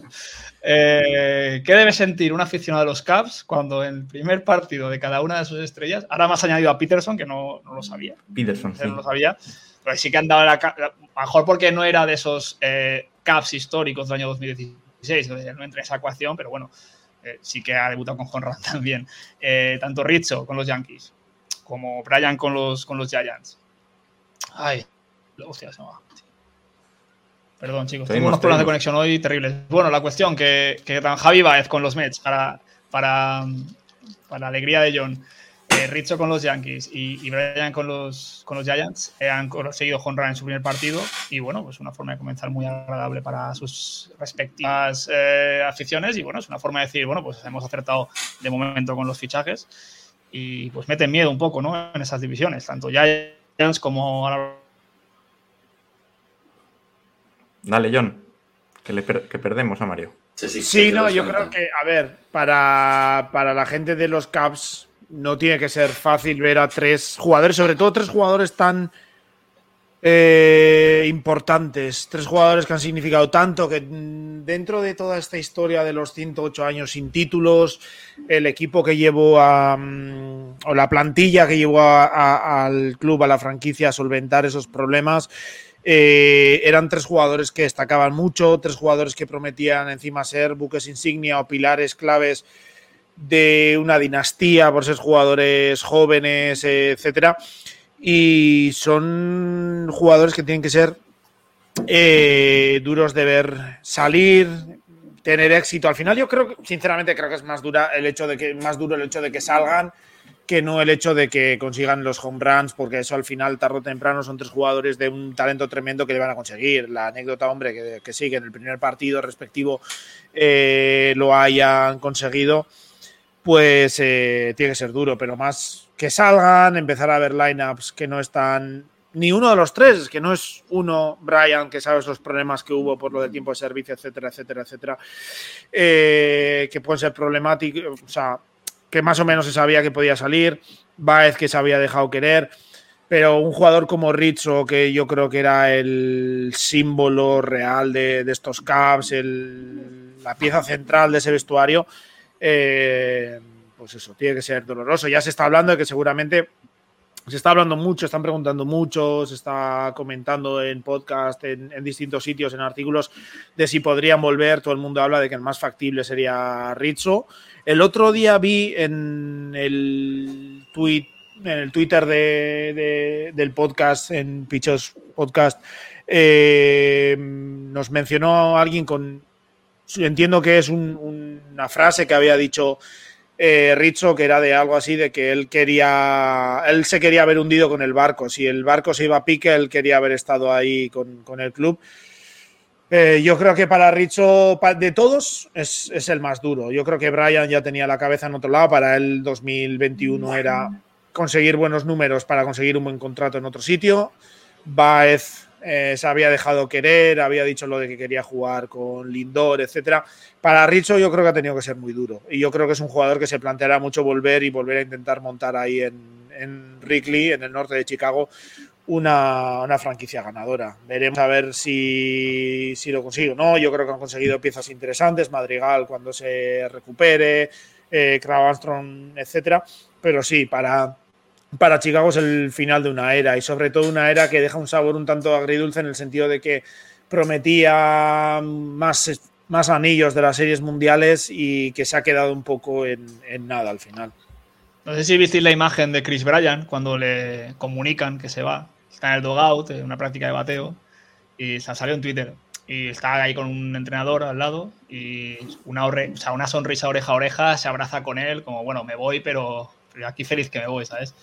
Eh, ¿Qué debe sentir un aficionado de los Cubs cuando en el primer partido de cada una de sus estrellas, ahora más añadido a Peterson, que no, no lo sabía. Peterson, sí. No lo sabía, pero sí que han dado la. Mejor porque no era de esos eh, Cubs históricos del año 2016, entonces no entra en esa ecuación, pero bueno, eh, sí que ha debutado con Conrad (laughs) también. Tanto Rizzo con los Yankees como Brian con los, con los Giants. Ay, hostia, se me va. Perdón, chicos. Tengo unos problemas de conexión hoy terribles. Bueno, la cuestión que, que tan Javi Baez con los Mets para, para, para alegría de John, eh, Richo con los Yankees y, y, Brian con los, con los Giants eh, han conseguido honrar en su primer partido y bueno, pues una forma de comenzar muy agradable para sus respectivas eh, aficiones y bueno, es una forma de decir, bueno, pues hemos acertado de momento con los fichajes y pues meten miedo un poco, ¿no? En esas divisiones, tanto Giants como ahora Dale, John, que, le per- que perdemos a Mario. Sí, sí, Sí, no, yo creo que, a ver, para, para la gente de los Caps no tiene que ser fácil ver a tres jugadores, sobre todo tres jugadores tan eh, importantes, tres jugadores que han significado tanto que dentro de toda esta historia de los 108 años sin títulos, el equipo que llevó a, mm, o la plantilla que llevó al club, a la franquicia a solventar esos problemas, eh, eran tres jugadores que destacaban mucho, tres jugadores que prometían encima ser buques insignia o pilares claves de una dinastía por ser jugadores jóvenes, etcétera. Y son jugadores que tienen que ser eh, duros de ver salir, tener éxito. Al final, yo creo sinceramente, creo que es más dura el hecho de que, más duro el hecho de que salgan que no el hecho de que consigan los home runs, porque eso al final, tarde o temprano, son tres jugadores de un talento tremendo que le van a conseguir. La anécdota, hombre, que, que sí, que en el primer partido respectivo eh, lo hayan conseguido, pues eh, tiene que ser duro, pero más que salgan, empezar a ver lineups que no están ni uno de los tres, es que no es uno, Brian, que sabes los problemas que hubo por lo del tiempo de servicio, etcétera, etcétera, etcétera, eh, que pueden ser problemáticos, o sea, que más o menos se sabía que podía salir, Baez que se había dejado querer, pero un jugador como Rizzo, que yo creo que era el símbolo real de, estos Caps, la pieza central de ese vestuario, eh, pues eso, tiene que ser doloroso. Ya se está hablando de que seguramente se está hablando mucho, están preguntando mucho, se está comentando en podcast, en, distintos sitios, en artículos, de si podrían volver. Todo el mundo habla de que el más factible sería Rizzo. El otro día vi en el tweet, en el Twitter de- del podcast, en Pichos Podcast, eh, nos mencionó alguien con. Entiendo que es un- una frase que había dicho eh, Rizzo, que era de algo así, de que él quería, él se quería haber hundido con el barco. Si el barco se iba a pique, él quería haber estado ahí con, con el club. Eh, yo creo que para pa- de todos, es, es el más duro. Yo creo que Brian ya tenía la cabeza en otro lado. Para él, 2021 era conseguir buenos números para conseguir un buen contrato en otro sitio. Baez eh, se había dejado querer, había dicho lo de que quería jugar con Lindor, etcétera. Para Richo yo creo que ha tenido que ser muy duro. Y yo creo que es un jugador que se planteará mucho volver y volver a intentar montar ahí en, en Wrigley, en el norte de Chicago, una, una franquicia ganadora. Veremos a ver si, si lo consigue o no. Yo creo que han conseguido piezas interesantes, Madrigal cuando se recupere, eh, Armstrong, etcétera. Pero sí, para, para Chicago es el final de una era y sobre todo una era que deja un sabor un tanto agridulce en el sentido de que prometía más, más anillos de las series mundiales y que se ha quedado un poco en, en nada al final. No sé si visteis la imagen de Chris Bryan cuando le comunican que se va. Está en el dogout, en una práctica de bateo, y se salió en Twitter. Y está ahí con un entrenador al lado y una, o sea, una sonrisa oreja a oreja, se abraza con él, como bueno, me voy, pero aquí feliz que me voy, ¿sabes?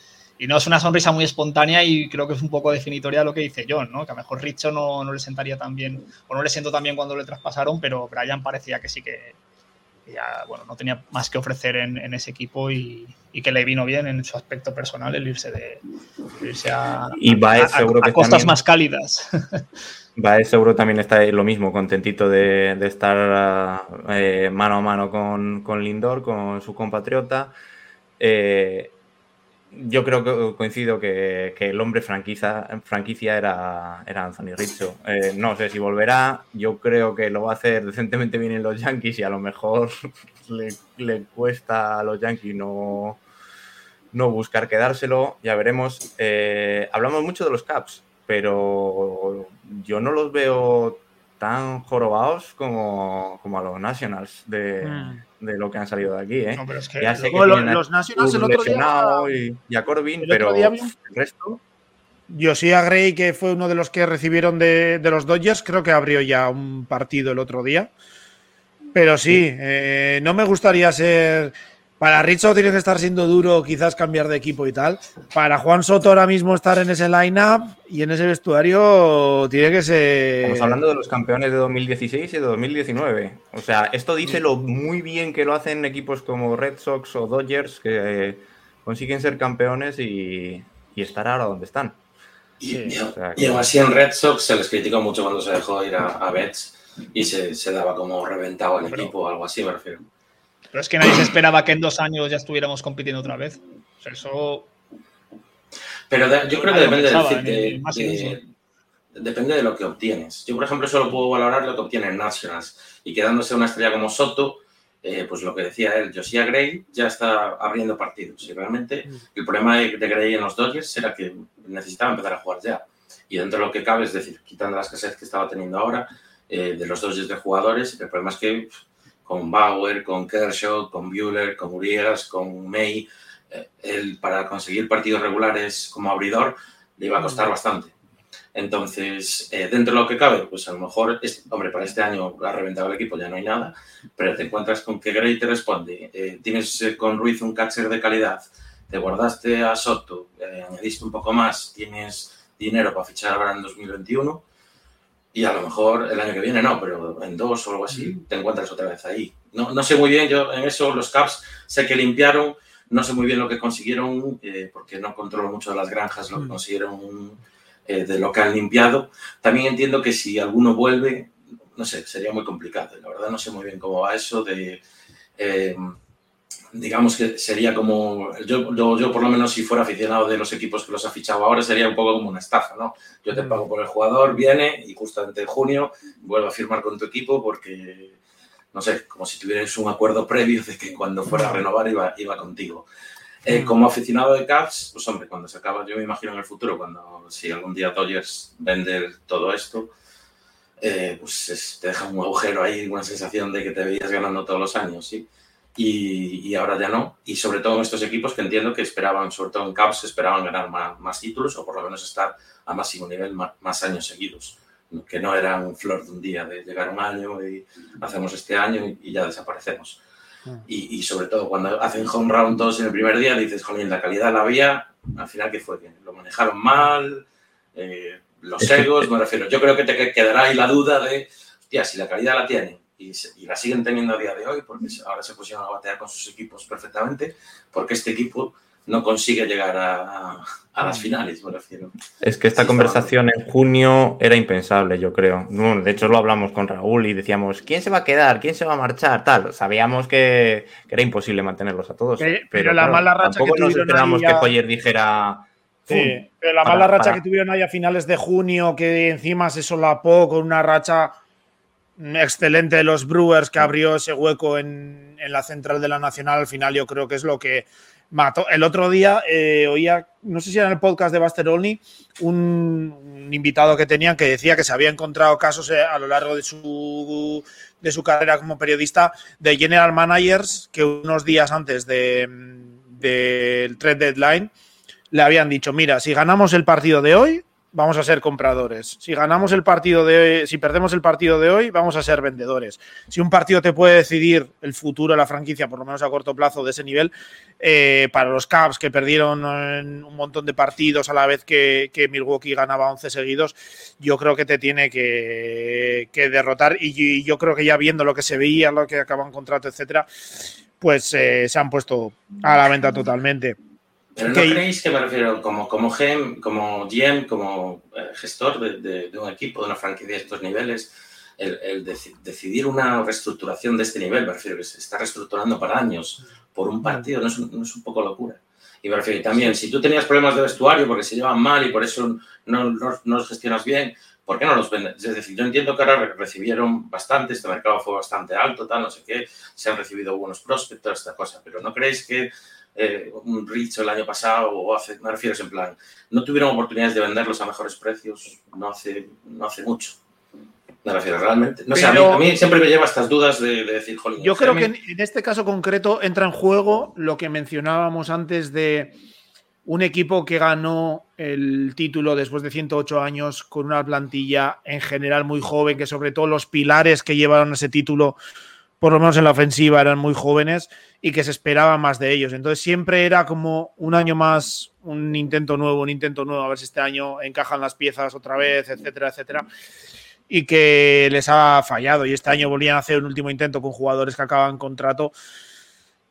Y no es una sonrisa muy espontánea y creo que es un poco definitoria de lo que dice John, ¿no? Que a lo mejor Richo no, no le sentaría tan bien, o no le siento tan bien cuando le traspasaron, pero Bryan parecía que sí que, que ya, bueno, no tenía más que ofrecer en, en ese equipo y, y que le vino bien en su aspecto personal el irse, de, el irse a, Y Baez a- costas también- más cálidas. (laughs) Baez seguro también está lo mismo, contentito de, de estar eh, mano a mano con, con Lindor, con su compatriota. Eh, yo creo que coincido que, que el hombre franquicia, franquicia era, era Anthony Rizzo. Eh, no sé si volverá, yo creo que lo va a hacer decentemente bien en los Yankees y a lo mejor (laughs) le, le cuesta a los Yankees no, no buscar quedárselo, ya veremos. Eh, hablamos mucho de los Caps, pero yo no los veo tan jorobados como, como a los Nationals de, Mm. De lo que han salido de aquí. ¿eh? No, pero es que Ya sé que lo- los Nationals el otro día. y, y a Corbin, pero día el resto. Josiah Gray, que fue uno de los que recibieron de, de los Dodgers, creo que abrió ya un partido el otro día. Pero sí, eh, no me gustaría ser. Para Rizzo tiene que estar siendo duro, quizás cambiar de equipo y tal. Para Juan Soto ahora mismo estar en ese lineup y en ese vestuario tiene que ser. Estamos hablando de los campeones de 2016 y de 2019. O sea, esto dice lo muy bien que lo hacen equipos como Red Sox o Dodgers que consiguen ser campeones y, y estar ahora donde están. Y, Sí, y- o sea, y aún así en Red Sox se les criticó mucho cuando se dejó ir a, a Betts y se, se daba como reventado el Pero- equipo o algo así, me refiero. Pero es que nadie se esperaba que en dos años ya estuviéramos compitiendo otra vez. O sea, eso. Pero de- yo creo que depende, pensaba, ni- de- depende de lo que obtienes. Yo, por ejemplo, solo puedo valorar lo que obtienen Nationals. Y quedándose una estrella como Soto, eh, pues lo que decía él, Josiah Gray ya está abriendo partidos. Y realmente el problema de, de Gray en los Dodgers era que necesitaba empezar a jugar ya. Y dentro de lo que cabe, es decir, quitando la escasez que estaba teniendo ahora, eh, de los Dodgers de jugadores, el problema es que pff, con Bauer, con Kershaw, con Bueller, con Urias, con May, eh, él para conseguir partidos regulares como abridor le iba a costar bastante. Entonces, eh, dentro de lo que cabe, pues a lo mejor, es- hombre, para este año ha reventado el equipo, ya no hay nada, pero te encuentras con que Gray te responde, eh, tienes eh, con Ruiz un catcher de calidad, te guardaste a Soto, añadiste un poco más, tienes dinero para fichar ahora en 2021 y a lo mejor el año que viene no, pero en dos o algo así te encuentras otra vez ahí. No, no sé muy bien, yo en eso los Caps sé que limpiaron, no sé muy bien lo que consiguieron eh, porque no controlo mucho de las granjas lo que consiguieron eh, de lo que han limpiado. También entiendo que si alguno vuelve, no sé, sería muy complicado. La verdad no sé muy bien cómo va eso de... eh, digamos que sería como, yo, yo, yo por lo menos si fuera aficionado de los equipos que los ha fichado ahora, sería un poco como una estafa, ¿no? Yo te pago por el jugador, viene y justamente en junio vuelve a firmar con tu equipo porque, no sé, como si tuvierais un acuerdo previo de que cuando fuera a renovar iba, iba contigo. Eh, como aficionado de Caps, pues hombre, cuando se acaba, yo me imagino en el futuro, cuando si algún día Dodgers vende todo esto, eh, pues es- te deja un agujero ahí, una sensación de que te veías ganando todos los años, ¿sí? Y, y ahora ya no. Y sobre todo en estos equipos que entiendo que esperaban, sobre todo en Caps, esperaban ganar más, más títulos o por lo menos estar a máximo nivel más, más años seguidos. Que no era un flor de un día, de llegar un año y hacemos este año y, y ya desaparecemos. Y, y sobre todo cuando hacen home round todos en el primer día, dices, jolín, la calidad la había, al final, ¿qué fue? Que lo manejaron mal, eh, los que- egos, me refiero. Yo creo que te quedará ahí la duda de, hostia, si la calidad la tienen y, se- y la siguen teniendo a día de hoy, porque ahora se pusieron a batear con sus equipos perfectamente, porque este equipo no consigue llegar a, las finales, me refiero. Es que esta Sí, conversación en junio era impensable, yo creo. De hecho, lo hablamos con Raúl y decíamos, ¿quién se va a quedar? ¿Quién se va a marchar? Tal. Sabíamos que, que era imposible mantenerlos a todos. Pero- Pero, pero la claro, mala racha tampoco que nos esperamos Hoyer dijera. Sí, "Pum". pero la para- mala racha para- que tuvieron ahí a finales de junio, que encima se solapó con una racha excelente de los Brewers que abrió ese hueco en, en la central de la Nacional, al final yo creo que es lo que mató. El otro día eh, oía, no sé si era en el podcast de Buster Olney, un, un invitado que tenían que decía que se había encontrado casos eh, a lo largo de su, de su carrera como periodista de general managers que unos días antes de- del trade deadline le habían dicho, mira, si ganamos el partido de hoy, vamos a ser compradores. Si ganamos el partido de hoy, si perdemos el partido de hoy, vamos a ser vendedores. Si un partido te puede decidir el futuro de la franquicia, por lo menos a corto plazo de ese nivel, eh, para los Caps que perdieron un montón de partidos a la vez que, Milwaukee ganaba 11 seguidos, yo creo que te tiene que, derrotar. Y, y yo creo que ya viendo lo que se veía, lo que acaban contrato, etcétera, pues eh, se han puesto a la venta totalmente. Pero ¿no creéis que me refiero como, como, GM, como GM, como eh, gestor de, de- de un equipo, de una franquicia de estos niveles, el, el deci- decidir una reestructuración de este nivel, me refiero que se está reestructurando para años por un partido, no es un, no es un poco locura. Y me refiero y también, si tú tenías problemas de vestuario porque se llevan mal y por eso no, no- no los gestionas bien, ¿por qué no los vendes? Es decir, yo entiendo que ahora re- recibieron bastante, este mercado fue bastante alto, tal, no sé qué, se han recibido buenos prospectos, toda esta cosa, pero ¿no creéis que eh, un Rich el año pasado o hace, me refiero en plan, no tuvieron oportunidades de venderlos a mejores precios no hace, no hace mucho? Me refiero realmente. No sé, a mí, Pero- a mí siempre me lleva estas dudas de, de decir, jolín, Yo creo que en este caso concreto entra en juego lo que mencionábamos antes de un equipo que ganó el título después de 108 años con una plantilla en general muy joven, que sobre todo los pilares que llevaron ese título, por lo menos en la ofensiva, eran muy jóvenes y que se esperaba más de ellos. Entonces siempre era como un año más, un intento nuevo, un intento nuevo, a ver si este año encajan las piezas otra vez, etcétera, etcétera y que les ha fallado. Y este año volvían a hacer un último intento con jugadores que acaban contrato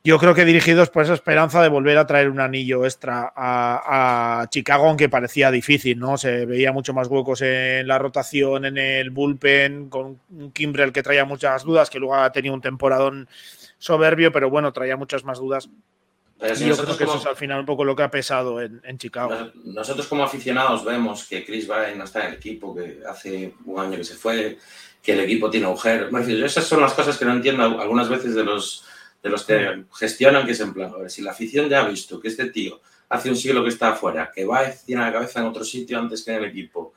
yo creo que dirigidos por esa esperanza de volver a traer un anillo extra a, Chicago, aunque parecía difícil, ¿no? Se veía mucho más huecos en la rotación, en el bullpen, con un Kimbrel que traía muchas dudas, que luego ha tenido un temporadón soberbio, pero bueno, traía muchas más dudas. y yo creo que eso es al final un poco lo que ha pesado en, Chicago. Nosotros como aficionados vemos que Chris Bryant no está en el equipo, que hace un año que se fue, que el equipo tiene agujeros. Esas son las cosas que no entiendo algunas veces de los de los que gestionan, que es en plan, a ver, si la afición ya ha visto que este tío hace un siglo que está afuera, que va, tiene la cabeza en otro sitio antes que en el equipo,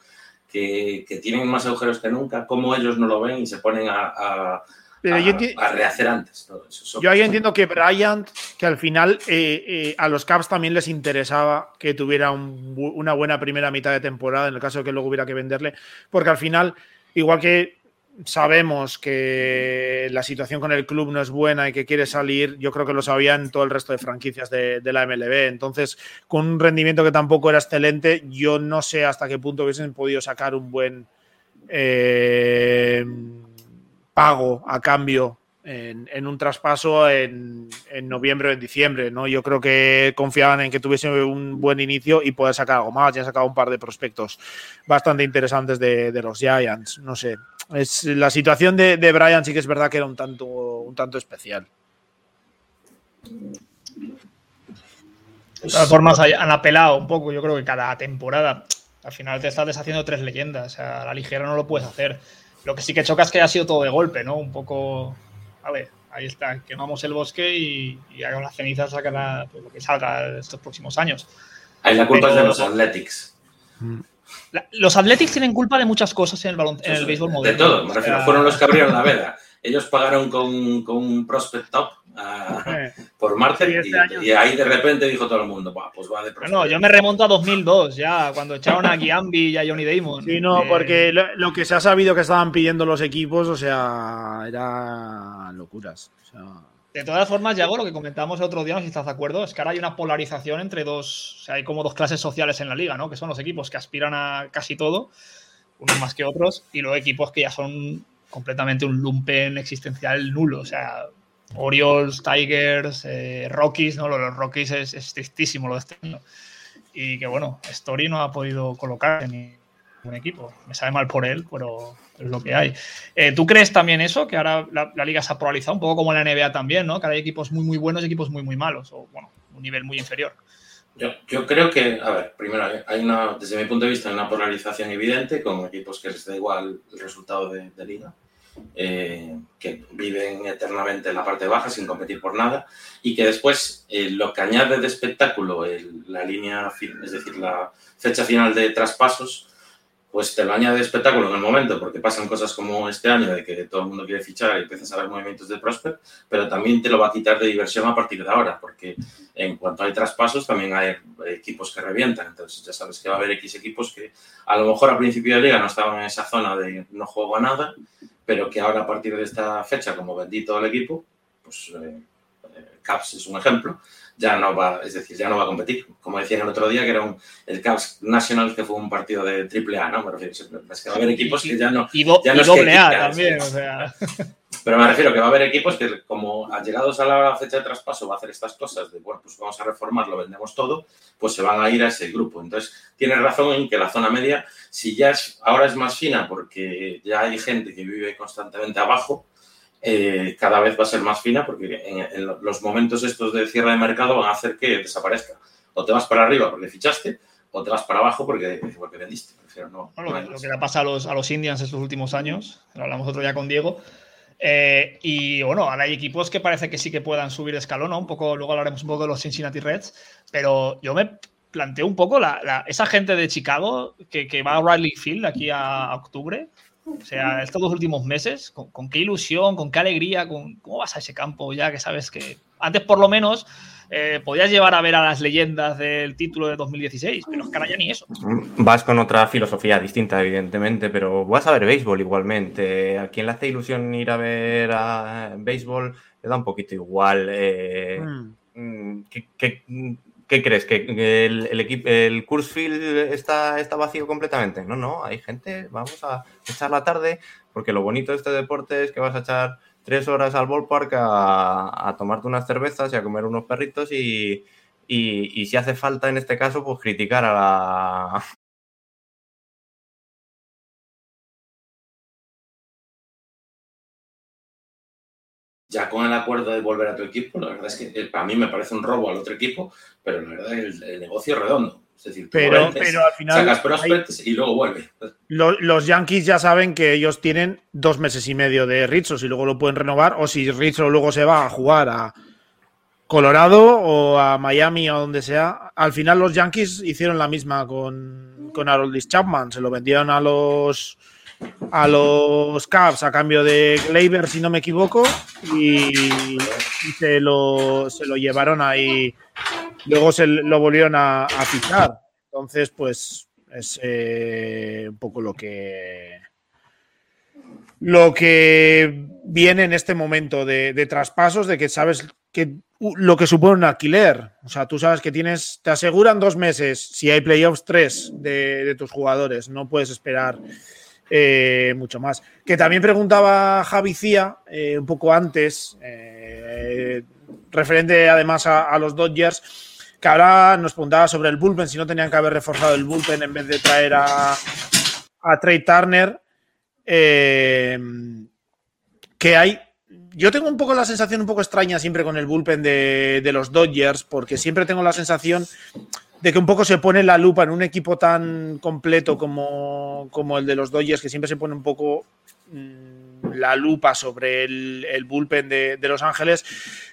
que, tienen más agujeros que nunca, ¿cómo ellos no lo ven y se ponen a, rehacer antes? yo ahí entiendo que Bryant, que al final eh, eh, a los Caps también les interesaba que tuviera una buena primera mitad de temporada, en el caso de que luego hubiera que venderle, porque al final, igual que sabemos que la situación con el club no es buena y que quiere salir, yo creo que lo sabían todo el resto de franquicias de, la MLB. Entonces, con un rendimiento que tampoco era excelente, yo no sé hasta qué punto hubiesen podido sacar un buen eh, pago a cambio en, un traspaso en, noviembre o en diciembre. ¿no? Yo creo que confiaban en que tuviese un buen inicio y poder sacar algo más. Ya han sacado un par de prospectos bastante interesantes de, de los Giants. No sé, es, la situación de, de, Brian sí que es verdad que era un tanto, un tanto especial. De todas formas, han apelado un poco, yo creo que cada temporada. Al final te estás deshaciendo tres leyendas. O sea, a la ligera no lo puedes hacer. Lo que sí que choca es que ha sido todo de golpe, ¿no? Un poco. A ver, ahí está. Quemamos el bosque y, y hagan las cenizas saca pues, lo que salga estos próximos años. Ahí la culpa es de los Athletics. Los Athletics tienen culpa de muchas cosas en el, balón, en el béisbol moderno. De todo, me refiero. Fueron los que abrieron la (laughs) veda. Ellos pagaron con, con un prospect top ah, por Marte este y, ahí de repente dijo todo el mundo, pues va de prospect. No, yo me remonto a 2002 ya, cuando echaron a Giambi y a Johnny Damon. Sí, no, porque lo, que se ha sabido que estaban pidiendo los equipos, o sea, era locuras. O sea... De todas formas, Yago, lo que comentamos el otro día, no sé si estás de acuerdo, es que ahora hay una polarización entre dos, o sea, hay como dos clases sociales en la liga, ¿no? Que son los equipos que aspiran a casi todo, unos más que otros, y los equipos que ya son completamente un lumpen existencial nulo, o sea, Orioles, Tigers, eh, Rockies, ¿no? Los Rockies es, es, tristísimo lo de este año. Y que bueno, Story no ha podido colocar en un equipo. Me sabe mal por él, pero es lo que hay. Eh, ¿Tú crees también eso? Que ahora la, liga se ha polarizado un poco como la NBA también, ¿no? Que ahora hay equipos muy, muy buenos y equipos muy, muy malos, o bueno, un nivel muy inferior. Yo, yo creo que, a ver, primero, hay una, desde mi punto de vista, una polarización evidente con equipos que les da igual el resultado de, liga. Eh, que viven eternamente en la parte baja sin competir por nada y que después eh, lo que añade de espectáculo la línea, es decir, la fecha final de traspasos, pues te lo añade espectáculo en el momento, porque pasan cosas como este año, de que todo el mundo quiere fichar y empiezas a ver movimientos de prospect, pero también te lo va a quitar de diversión a partir de ahora, porque en cuanto hay traspasos también hay equipos que revientan, entonces ya sabes que va a haber X equipos que a lo mejor al principio de liga no estaban en esa zona de no juego a nada, pero que ahora a partir de esta fecha, como vendí todo el equipo, pues eh, eh, Caps es un ejemplo, ya no va, es decir, ya no va a competir. Como decían el otro día, que era un, el Caps National, que fue un partido de triple A, ¿no? Me refiero, es que va a haber equipos que ya no. Y, ya no doble A también, o sea. (laughs) Pero me refiero que va a haber equipos que, como llegados a la fecha de traspaso, va a hacer estas cosas de, bueno, pues vamos a reformarlo, vendemos todo, pues se van a ir a ese grupo. Entonces, tienes razón en que la zona media, si ya es, ahora es más fina porque ya hay gente que vive constantemente abajo, eh, cada vez va a ser más fina porque en, los momentos estos de cierre de mercado van a hacer que desaparezca. O te vas para arriba porque fichaste, o te vas para abajo porque, porque vendiste. lo, que le pasa a los, a los Indians estos últimos años, lo hablamos otro día con Diego. Eh, y bueno, ahora hay equipos que parece que sí que puedan subir de escalón, Un poco, luego hablaremos un poco de los Cincinnati Reds, pero yo me planteo un poco la, esa gente de Chicago que, que va a Riley Field aquí a octubre. O sea, estos dos últimos meses, con, qué ilusión, con qué alegría, con cómo vas a ese campo ya que sabes que antes por lo menos eh, podías llevar a ver a las leyendas del título de 2016, pero es que ahora ya ni eso. Vas con otra filosofía distinta, evidentemente, pero vas a ver béisbol igualmente. A quien le hace ilusión ir a ver a béisbol le da un poquito igual. Eh, mm. Mm, ¿Qué crees? ¿Que, el, el, equipo, el Kurzfield está, está vacío completamente? No, no, hay gente, vamos a echar la tarde, porque lo bonito de este deporte es que vas a echar tres horas al ballpark a, a tomarte unas cervezas y a comer unos perritos y, y, y si hace falta en este caso, pues criticar a la, ya con el acuerdo de volver a tu equipo, la verdad es que eh, para mí me parece un robo al otro equipo, pero la verdad el, el negocio es redondo. Es decir, Pero, vendes, pero al final. sacas hay- prospects y luego vuelve. lo- los Yankees ya saben que ellos tienen dos meses y medio de Rizzo, si luego lo pueden renovar, o si Rizzo luego se va a jugar a Colorado o a Miami o donde sea. Al final los Yankees hicieron la misma con, con Aroldis Chapman, se lo vendieron a los a los Cavs a cambio de Gleyber, si no me equivoco, y, se, lo, se lo llevaron ahí. Luego se lo volvieron a, a fichar. Entonces, pues es eh, un poco lo que lo que viene en este momento de, de traspasos, de que sabes que lo que supone un alquiler. O sea, tú sabes que tienes, te aseguran dos meses, si hay playoffs, tres de tus jugadores. No puedes esperar eh, mucho más. Que también preguntaba Javi Cía eh, un poco antes, eh, referente además a, a los Dodgers, que ahora nos preguntaba sobre el bullpen, si no tenían que haber reforzado el bullpen en vez de traer a, a Trey Turner. eh, que hay. Yo tengo un poco la sensación un poco extraña siempre con el bullpen de, de los Dodgers, porque siempre tengo la sensación de que un poco se pone la lupa en un equipo tan completo como, como el de los Dodgers, que siempre se pone un poco mm, la lupa sobre el, el bullpen de, de Los Ángeles,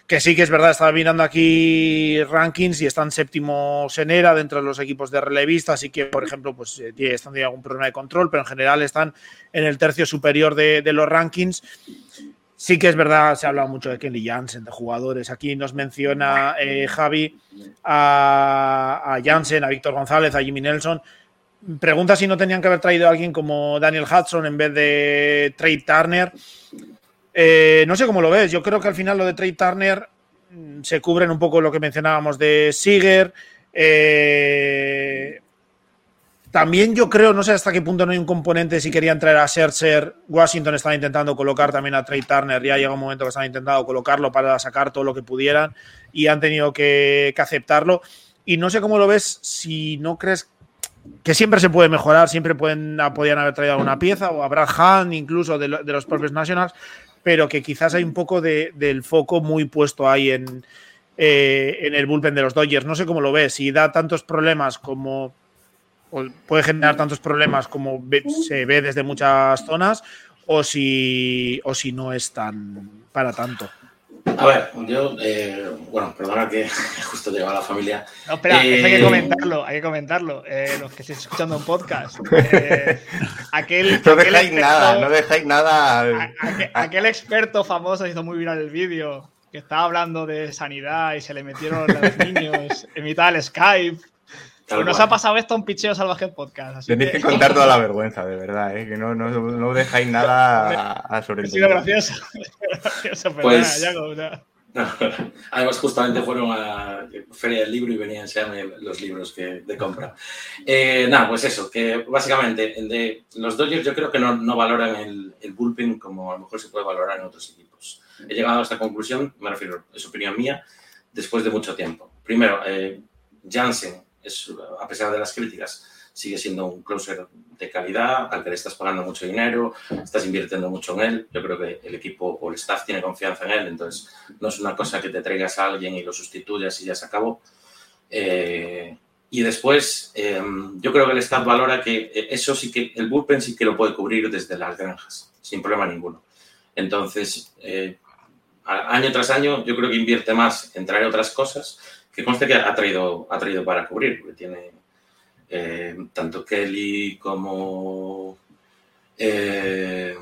que sí que es verdad, estaba mirando aquí rankings y están séptimos en era dentro de los equipos de relevistas, así que, por ejemplo, pues eh, están teniendo algún problema de control, pero en general están en el tercio superior de los rankings. Sí que es verdad, se ha hablado mucho de Kenny Jansen, de jugadores. Aquí nos menciona eh, Javi a, a a Víctor González, a Jimmy Nelson. Pregunta si no tenían que haber traído a alguien como Daniel Hudson en vez de Trey Turner. Eh, no sé cómo lo ves. Yo creo que al final lo de Trey Turner mm, se cubren un poco lo que mencionábamos de Seager. Eh, también yo creo, no sé hasta qué punto no hay un componente si querían traer a Scherzer. Washington estaba intentando colocar también a Trey Turner. Ya llega un momento que están intentando colocarlo para sacar todo lo que pudieran y han tenido que, aceptarlo. Y no sé cómo lo ves si no crees que siempre se puede mejorar, siempre pueden, podían haber traído alguna pieza o a Brad Hahn incluso de, lo- de los propios Nationals, pero que quizás hay un poco de- del foco muy puesto ahí en, eh, en el bullpen de los Dodgers. No sé cómo lo ves, si da tantos problemas como puede generar tantos problemas como se ve desde muchas zonas o si, o si no es tan para tanto. A ver, yo, eh, bueno, perdona que (laughs) justo llegaba la familia. No, espera, Eh, eso hay que comentarlo, hay que comentarlo. Eh, los que estéis escuchando un podcast. Eh, aquel, (laughs) No aquel dejáis experto- nada, no dejáis nada. aquel experto famoso hizo muy viral el vídeo que estaba hablando de sanidad y se le metieron los (laughs) niños en mitad del Skype. Tal nos cual. ha pasado esto en Picheo Salvaje Podcast. Así Tenéis que, que contar toda la vergüenza, de verdad, ¿eh? que no, no, no dejáis nada a, a (laughs) ha sido gracioso. Pues- sea, (laughs) Además, justamente fueron a Feria del Libro y venían a enseñarme los libros que, de compra. Eh, nada, pues eso, que básicamente de los Dodgers yo creo que no, no valoran el, el bullpen como a lo mejor se puede valorar en otros equipos. He llegado a esta conclusión, me refiero, es opinión mía, después de mucho tiempo. Primero, eh, Jansen, es, a pesar de las críticas, sigue siendo un closer de calidad, al que le estás pagando mucho dinero, estás invirtiendo mucho en él. Yo creo que el equipo o el staff tiene confianza en él, entonces no es una cosa que te traigas a alguien y lo sustituyas y ya se acabó. Eh, y después, eh, yo creo que el staff valora que eh, eso sí que, el bullpen sí que lo puede cubrir desde las granjas, sin problema ninguno. Entonces, eh, año tras año, yo creo que invierte más en traer otras cosas que conste que ha traído, ha traído para cubrir, porque tiene eh, tanto Kelly como. eh,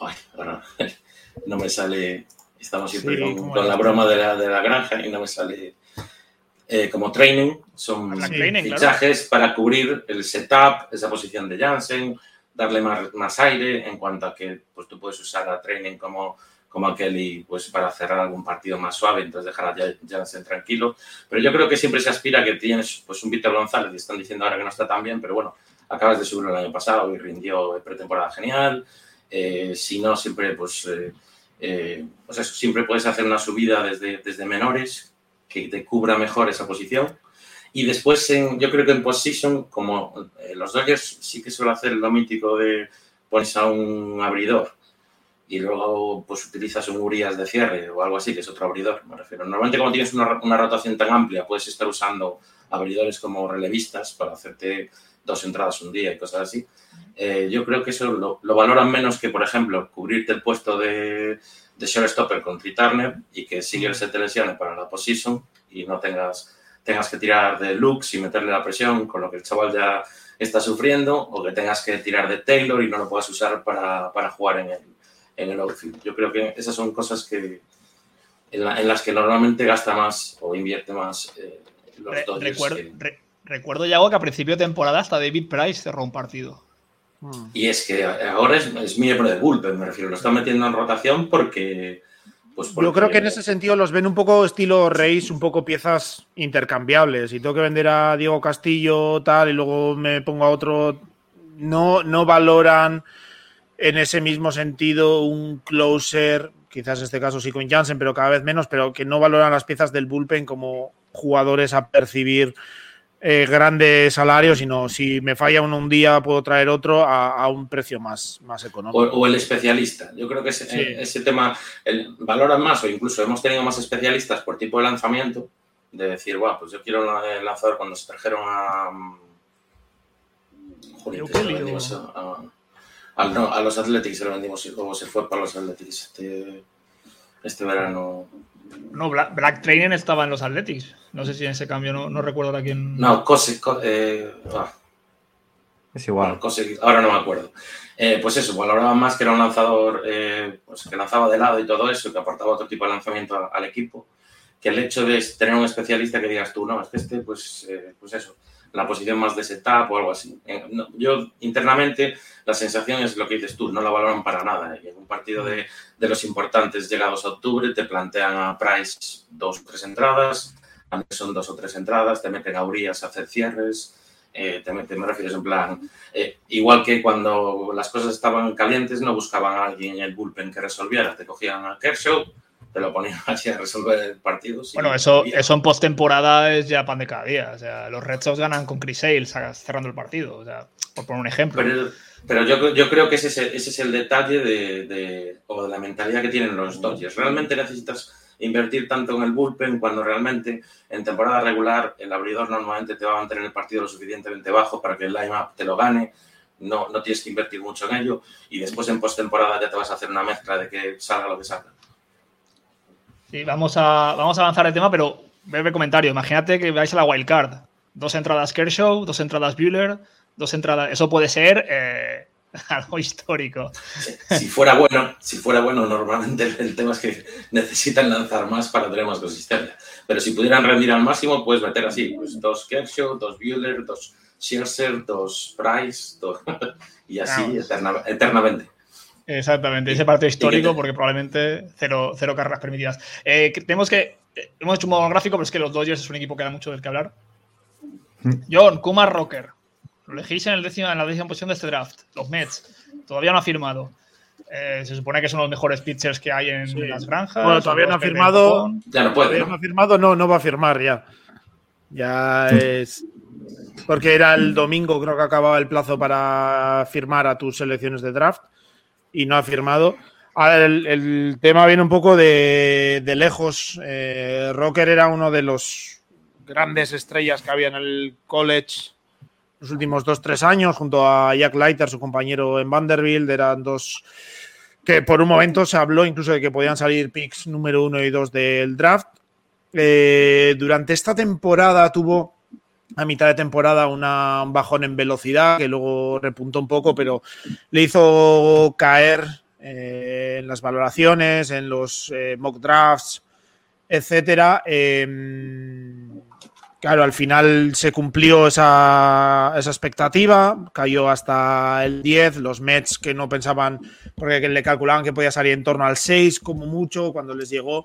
ay, ahora (laughs) no me sale. Estamos siempre Sí, con, la broma de la, de la granja y no me sale. eh, como training, son Sí, claro. fichajes para cubrir el setup, esa posición de Jansen, darle más, más aire en cuanto a que pues, tú puedes usar a training como, como a Kelly pues, para cerrar algún partido más suave, entonces dejar a Ja- Jansen tranquilo. Pero yo creo que siempre se aspira que tienes pues, un Peter González y están diciendo ahora que no está tan bien, pero bueno, acabas de subirlo el año pasado y rindió pretemporada genial. Eh, si no, siempre pues, eh, eh, pues siempre puedes hacer una subida desde, desde menores que te cubra mejor esa posición. Y después, yo creo que en position, como los Dodgers sí que suele hacer lo mítico de pones a un abridor y luego pues utilizas un Urias de cierre o algo así, que es otro abridor, me refiero. Normalmente cuando tienes una, una rotación tan amplia puedes estar usando abridores como relevistas para hacerte dos entradas un día y cosas así. Eh, yo creo que eso lo, lo, valoran menos que, por ejemplo, cubrirte el puesto de, de shortstopper con Tree Turner y que Sigel se te lesione para la position y no tengas, tengas que tirar de Lux y meterle la presión con lo que el chaval ya está sufriendo o que tengas que tirar de Taylor y no lo puedas usar para, para jugar en el, en el outfield. Yo creo que esas son cosas que en, la, en las que normalmente gasta más o invierte más eh, los Re- Dodgers. recuerdo, que- re- recuerdo, Yago, que a principio de temporada hasta David Price cerró un partido. Y es que ahora es, es miembro de bullpen, me refiero. Lo están metiendo en rotación porque. Pues Yo creo que en ese sentido los ven un poco estilo Reis, un poco piezas intercambiables. Si tengo que vender a Diego Castillo, tal, y luego me pongo a otro, no, no valoran en ese mismo sentido un closer, quizás en este caso sí con Jansen, pero cada vez menos, pero que no valoran las piezas del bullpen como jugadores a percibir eh, grandes salarios, sino si me falla uno un día puedo traer otro a, a un precio más, más económico. o el especialista. Yo creo que ese, Sí. ese tema el, valoran más, o incluso hemos tenido más especialistas por tipo de lanzamiento, de decir, guau, pues yo quiero un eh, lanzador cuando se trajeron a. mm, Joder, Leo que se lo Kelly, vendimos o- a, a- no, a los Athletics se lo vendimos, o se fue para los Athletics este, este verano. No, Black, Black Training estaba en los Athletics. No sé si en ese cambio no, no recuerdo ahora quién. No, Cose, Co- eh, ah, Es Bueno, igual. ahora no me acuerdo. Eh, pues eso, valoraban más que era un lanzador eh, pues que lanzaba de lado y todo eso, que aportaba otro tipo de lanzamiento a- al equipo, que el hecho de tener un especialista que digas tú, no, es que este, pues, eh, pues eso, la posición más de setup o algo así. Eh, yo internamente la sensación es lo que dices tú, no la valoran para nada. Y en un partido de, de los importantes llegados a octubre te plantean a Price dos o tres entradas, Anderson dos o tres entradas, te meten a Urias a hacer cierres, eh, te, meten, me refieres en plan, eh, igual que cuando las cosas estaban calientes no buscaban a alguien en el bullpen que resolviera, te cogían a Kershaw, te lo ponían (laughs) allí a resolver el partido. Bueno, eso, eso en postemporada es ya pan de cada día. O sea, los Red Sox ganan con Chris Sale cerrando el partido. O sea, por poner un ejemplo. Pero, pero yo, yo creo que ese es el, ese es el detalle de, de- o de la mentalidad que tienen los Dodgers. Realmente necesitas invertir tanto en el bullpen cuando realmente en temporada regular el abridor normalmente te va a mantener el partido lo suficientemente bajo para que el line-up te lo gane. No, no tienes que invertir mucho en ello y después en postemporada ya te vas a hacer una mezcla de que salga lo que salga. Sí, vamos a, vamos a avanzar el tema, pero breve comentario. Imagínate que vais a la wild card. Dos entradas Kershaw, dos entradas Bueller, dos entradas. Eso puede ser eh, (laughs) algo histórico. Si, fuera bueno, si fuera bueno, normalmente el, tema es que necesitan lanzar más para tener más consistencia. Pero si pudieran rendir al máximo, puedes meter así, pues dos Kershaw, dos Bueller, dos Scherzer, dos Price, dos- (laughs) y así eterna- eternamente. Exactamente, ese partido histórico, porque probablemente cero, cero carreras permitidas. Eh, tenemos que. Hemos hecho un monográfico, pero es que los Dodgers es un equipo que da mucho del que hablar. John, Kumar Rocker. Lo elegís en, el décimo- en la décima posición de este draft. Los Mets. Todavía no ha firmado. Eh, se supone que son los mejores pitchers que hay en Sí. las granjas. Bueno, todavía no ha firmado. Ya no puede, Todavía ¿no? no ha firmado, no, no va a firmar ya. Ya es. Porque era el domingo, creo que acababa el plazo para firmar a tus selecciones de draft y no ha firmado. Ahora, el, tema viene un poco de, de lejos. Eh, Rocker era uno de los grandes estrellas que había en el college los últimos dos, tres años, junto a Jack Leiter, su compañero en Vanderbilt. Eran dos que por un momento se habló incluso de que podían salir picks número uno y dos del draft. Eh, durante esta temporada tuvo a mitad de temporada una, un bajón en velocidad que luego repuntó un poco, pero le hizo caer eh, en las valoraciones, en los eh, mock drafts, etcétera. Eh, claro, al final se cumplió esa, esa expectativa, cayó hasta el 10, los Mets que no pensaban, porque le calculaban que podía salir en torno al 6 como mucho, cuando les llegó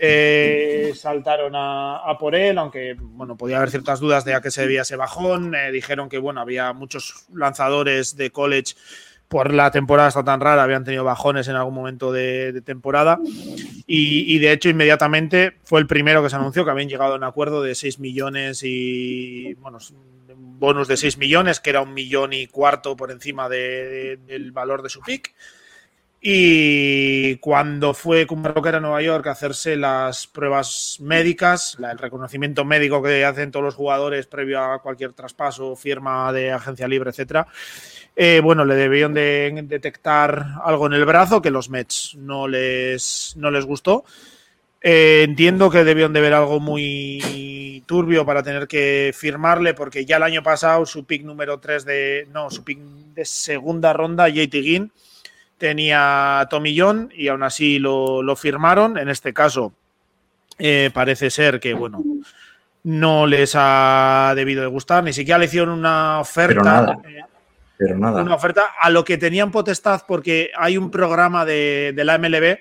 eh, saltaron a, a por él, aunque bueno, podía haber ciertas dudas de a qué se debía ese bajón. Eh, dijeron que bueno, había muchos lanzadores de college por la temporada está tan rara, habían tenido bajones en algún momento de, temporada. Y, de hecho, inmediatamente fue el primero que se anunció que habían llegado a un acuerdo de 6 millones y, bueno, bonus de 6 millones, que era un millón y cuarto por encima del valor de su pick. Y cuando fue Kumar a Nueva York a hacerse las pruebas médicas, el reconocimiento médico que hacen todos los jugadores previo a cualquier traspaso, firma de agencia libre, etcétera, eh, bueno, le debían de detectar algo en el brazo que los Mets no les, no les gustó. Eh, entiendo que debieron de ver algo muy turbio para tener que firmarle, porque ya el año pasado su pick número 3 de. No, su pick de segunda ronda, JT Ginn tenía Tommy John y aún así lo, firmaron. En este caso, eh, parece ser que, bueno, no les ha debido de gustar, ni siquiera le hicieron una oferta. Pero nada. pero nada. Una oferta a lo que tenían potestad, porque hay un programa de, de la MLB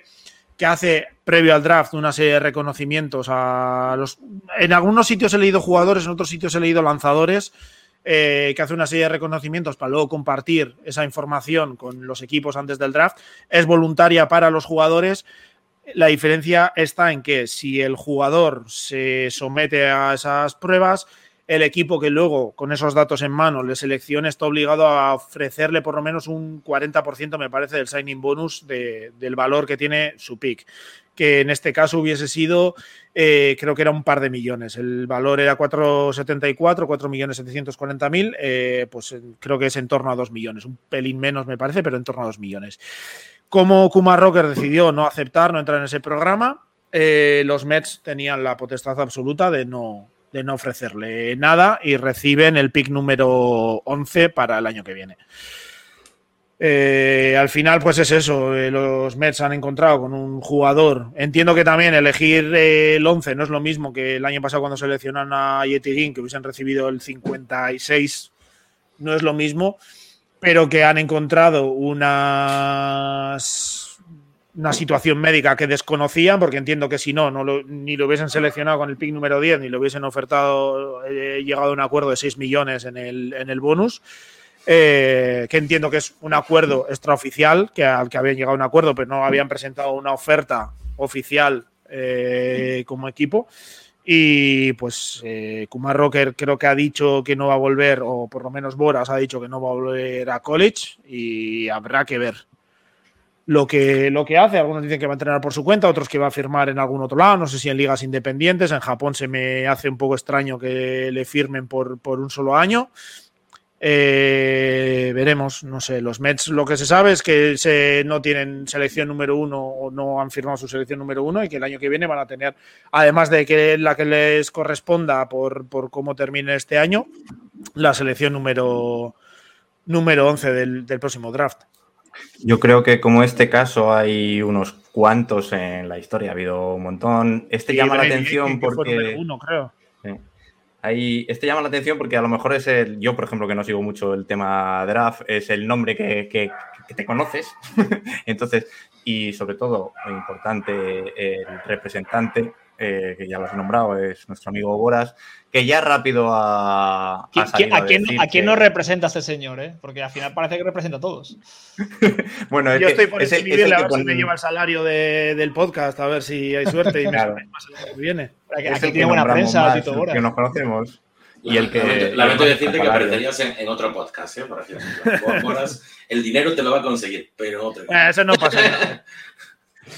que hace previo al draft una serie de reconocimientos a los. En algunos sitios he leído jugadores, en otros sitios he leído lanzadores eh, que hace una serie de reconocimientos para luego compartir esa información con los equipos antes del draft. Es voluntaria para los jugadores. La diferencia está en que si el jugador se somete a esas pruebas, el equipo que luego, con esos datos en mano, le seleccione está obligado a ofrecerle por lo menos un 40%, me parece, del signing bonus del valor que tiene su pick que en este caso hubiese sido, eh, creo que era un par de millones. El valor era 4,74, 4.740.000, eh, pues creo que es en torno a 2 millones, un pelín menos me parece, pero en torno a 2 millones. Como Kuma Rocker decidió no aceptar, no entrar en ese programa, eh, los Mets tenían la potestad absoluta de no, de no ofrecerle nada y reciben el pick número 11 para el año que viene. Eh, al final, pues es eso. Eh, los Mets han encontrado con un jugador. Entiendo que también elegir eh, el 11 no es lo mismo que el año pasado cuando seleccionaron a Yeti que hubiesen recibido el 56. No es lo mismo, pero que han encontrado una, situación médica que desconocían, porque entiendo que si no, no ni lo hubiesen seleccionado con el pick número 10, ni lo hubiesen ofertado, llegado a un acuerdo de 6 millones en el, en el bonus. Eh, que entiendo que es un acuerdo extraoficial, que al que habían llegado a un acuerdo, pero no habían presentado una oferta oficial eh, como equipo. Y pues eh, Kumar Rocker creo que ha dicho que no va a volver, o por lo menos Boras ha dicho que no va a volver a college y habrá que ver lo que, lo que hace. Algunos dicen que va a entrenar por su cuenta, otros que va a firmar en algún otro lado, no sé si en ligas independientes. En Japón se me hace un poco extraño que le firmen por, por un solo año. Eh, veremos, no sé, los Mets lo que se sabe es que se, no tienen selección número uno o no han firmado su selección número uno y que el año que viene van a tener, además de que la que les corresponda por, por cómo termine este año, la selección número, número 11 del, próximo draft. Yo creo que como este caso hay unos cuantos en la historia, ha habido un montón. Este llama la atención porque... Uno, creo. Ahí, este llama la atención porque a lo mejor es el, yo por ejemplo que no sigo mucho el tema draft, es el nombre que, que, te conoces. (laughs) Entonces, y sobre todo, importante, el representante, eh, que ya lo has nombrado, es nuestro amigo Boras, que ya rápido ha, ¿A, quién, a, quién, nos representa este señor? Eh? Porque al final parece que representa a todos. (laughs) bueno, Yo estoy por escribirle a ver si me lleva el salario del podcast, a ver si hay suerte y me más el que viene. Aquí, tiene buena prensa, Tito Boras. Que nos conocemos. Y el que, lamento, decirte que aparecerías en, otro podcast, ¿eh? Por Boras, el dinero te lo va a conseguir, pero no te... Eh, eso no pasa nada. (laughs)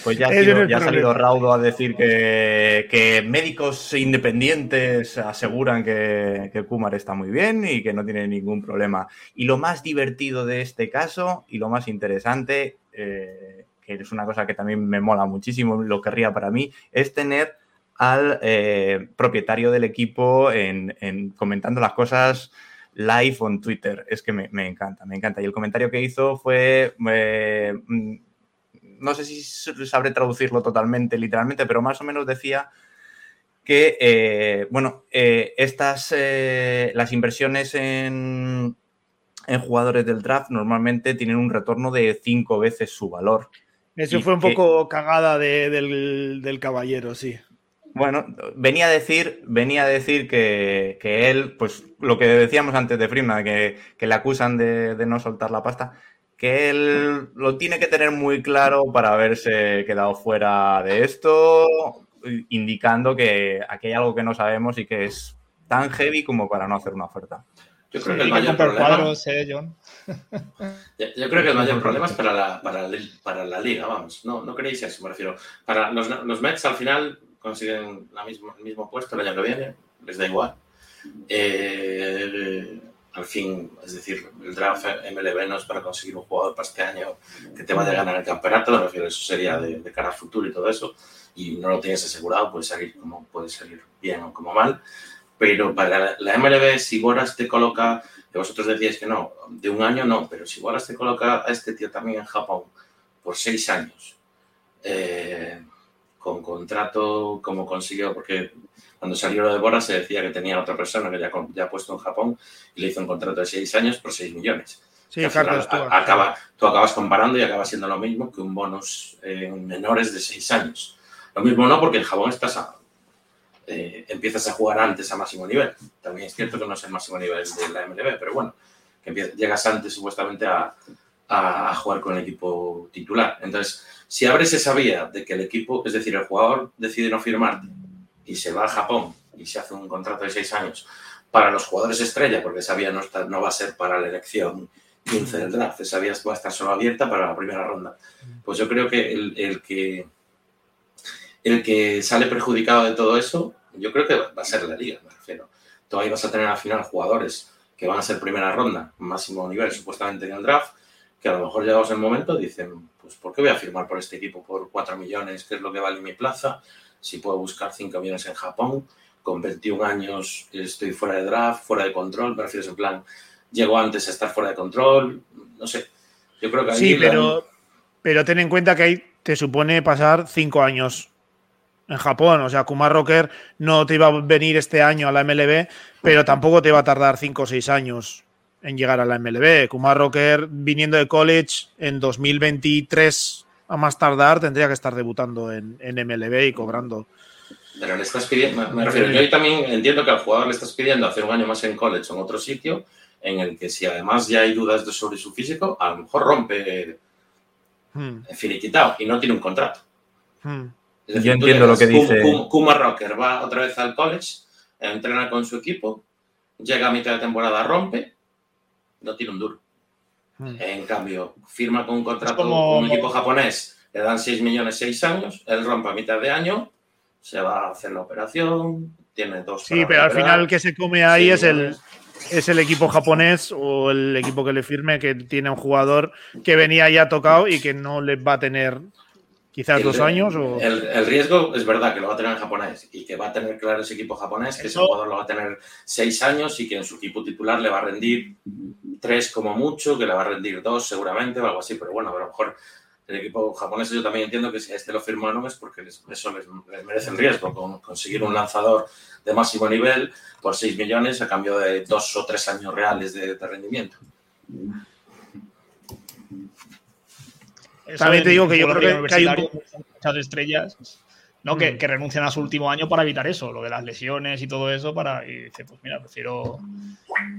Pues ya ha, salido Raudo a decir que, médicos independientes aseguran que, que, Kumar está muy bien y que no tiene ningún problema. Y lo más divertido de este caso y lo más interesante, eh, que es una cosa que también me mola muchísimo, lo querría para mí, es tener al eh, propietario del equipo en, comentando las cosas live en Twitter. Es que me, encanta, me encanta. Y el comentario que hizo fue... Eh, no sé si sabré traducirlo totalmente, literalmente, pero más o menos decía que, eh, bueno, eh, estas, eh, las inversiones en, jugadores del draft normalmente tienen un retorno de cinco veces su valor. Eso fue un poco cagada del, caballero, sí. Bueno, venía a decir, venía a decir que, él, pues lo que decíamos antes de Freeman, que, le acusan de, de, no soltar la pasta, que él lo tiene que tener muy claro para haberse quedado fuera de esto, indicando que aquí hay algo que no sabemos y que es tan heavy como para no hacer una oferta. Yo creo que el mayor problema. Cuadros, eh, John. Yo, creo que el mayor problema es para la, para, para la liga, vamos. No, no creéis eso, me refiero. Para los, los Mets al final consiguen la misma, el mismo puesto el año que viene, les da igual. Eh, al fin, es decir, el draft MLB no es para conseguir un jugador para este año que te vaya a ganar el campeonato, me refiero, eso sería de, cara al futuro y todo eso, y no lo tienes asegurado, puede salir como puede salir bien o como mal, pero para la MLB, si Boras te coloca, que vosotros decíais que no, de un año no, pero si Boras te coloca a este tío también en Japón por seis años, eh, con contrato como consiguió, porque cuando salió lo de Boras se decía que tenía otra persona que ya, ya ha puesto en Japón y le hizo un contrato de seis años por seis millones. Sí, Carlos, tú, acaba, tú acabas comparando y acaba siendo lo mismo que un bonus en menores de seis años. Lo mismo no, porque en Japón estás eh, empiezas a jugar antes a máximo nivel. También es cierto que no es el máximo nivel de la MLB, pero bueno, que llegas antes supuestamente a, a, jugar con el equipo titular. Entonces, si abres esa vía de que el equipo, es decir, el jugador decide no firmar y se va a Japón y se hace un contrato de seis años para los jugadores estrella, porque esa vía no, va a ser para la elección 15 del draft, esa vía va a estar solo abierta para la primera ronda. Pues yo creo que el, que el que sale perjudicado de todo eso, yo creo que va a ser la liga, me refiero. Todavía vas a tener al final jugadores que van a ser primera ronda, máximo nivel supuestamente en el draft, que a lo mejor llegados el momento dicen, pues ¿por qué voy a firmar por este equipo por 4 millones, que es lo que vale mi plaza? Si puedo buscar 5 millones en Japón, con 21 años estoy fuera de draft, fuera de control, me refiero en plan, llego antes a estar fuera de control, no sé. Yo creo que Sí, pero, pero ten en cuenta que ahí te supone pasar 5 años en Japón. O sea, Kumar Rocker no te iba a venir este año a la MLB, pero tampoco te va a tardar 5 o 6 años en llegar a la MLB. Kumar Rocker, viniendo de college en 2023 a más tardar, tendría que estar debutando en, en MLB y cobrando. Pero le estás pidiendo, me refiero, yo también entiendo que al jugador le estás pidiendo hacer un año más en college o en otro sitio, en el que si además ya hay dudas sobre su físico, a lo mejor rompe hmm. finiquitado y no tiene un contrato. Hmm. Yo entiendo lo que dice. Kuma Rocker va otra vez al college, entrena con su equipo, llega a mitad de temporada, rompe, no tiene un duro. Hmm. En cambio, firma con un contrato con un equipo japonés, le dan 6 millones 6 años, él rompe a mitad de año, se va a hacer la operación, tiene dos. Sí, pero al final el que se come ahí es el, es el equipo japonés o el equipo que le firme que tiene un jugador que venía ya tocado y que no le va a tener Quizás dos años o... El, riesgo es verdad que lo va a tener en japonés y que va a tener claro ese equipo japonés, que ese jugador lo va a tener seis años y que en su equipo titular le va a rendir tres como mucho, que le va a rendir dos seguramente o algo así, pero bueno, a lo mejor el equipo japonés yo también entiendo que si a este lo firmaron es porque eso les, merece el riesgo, con, conseguir un lanzador de máximo nivel por seis millones a cambio de dos o tres años reales de rendimiento. También te digo que yo creo que, hay muchas estrellas ¿no? Que, mm. que, renuncian a su último año para evitar eso, lo de las lesiones y todo eso, para y dice, pues mira, prefiero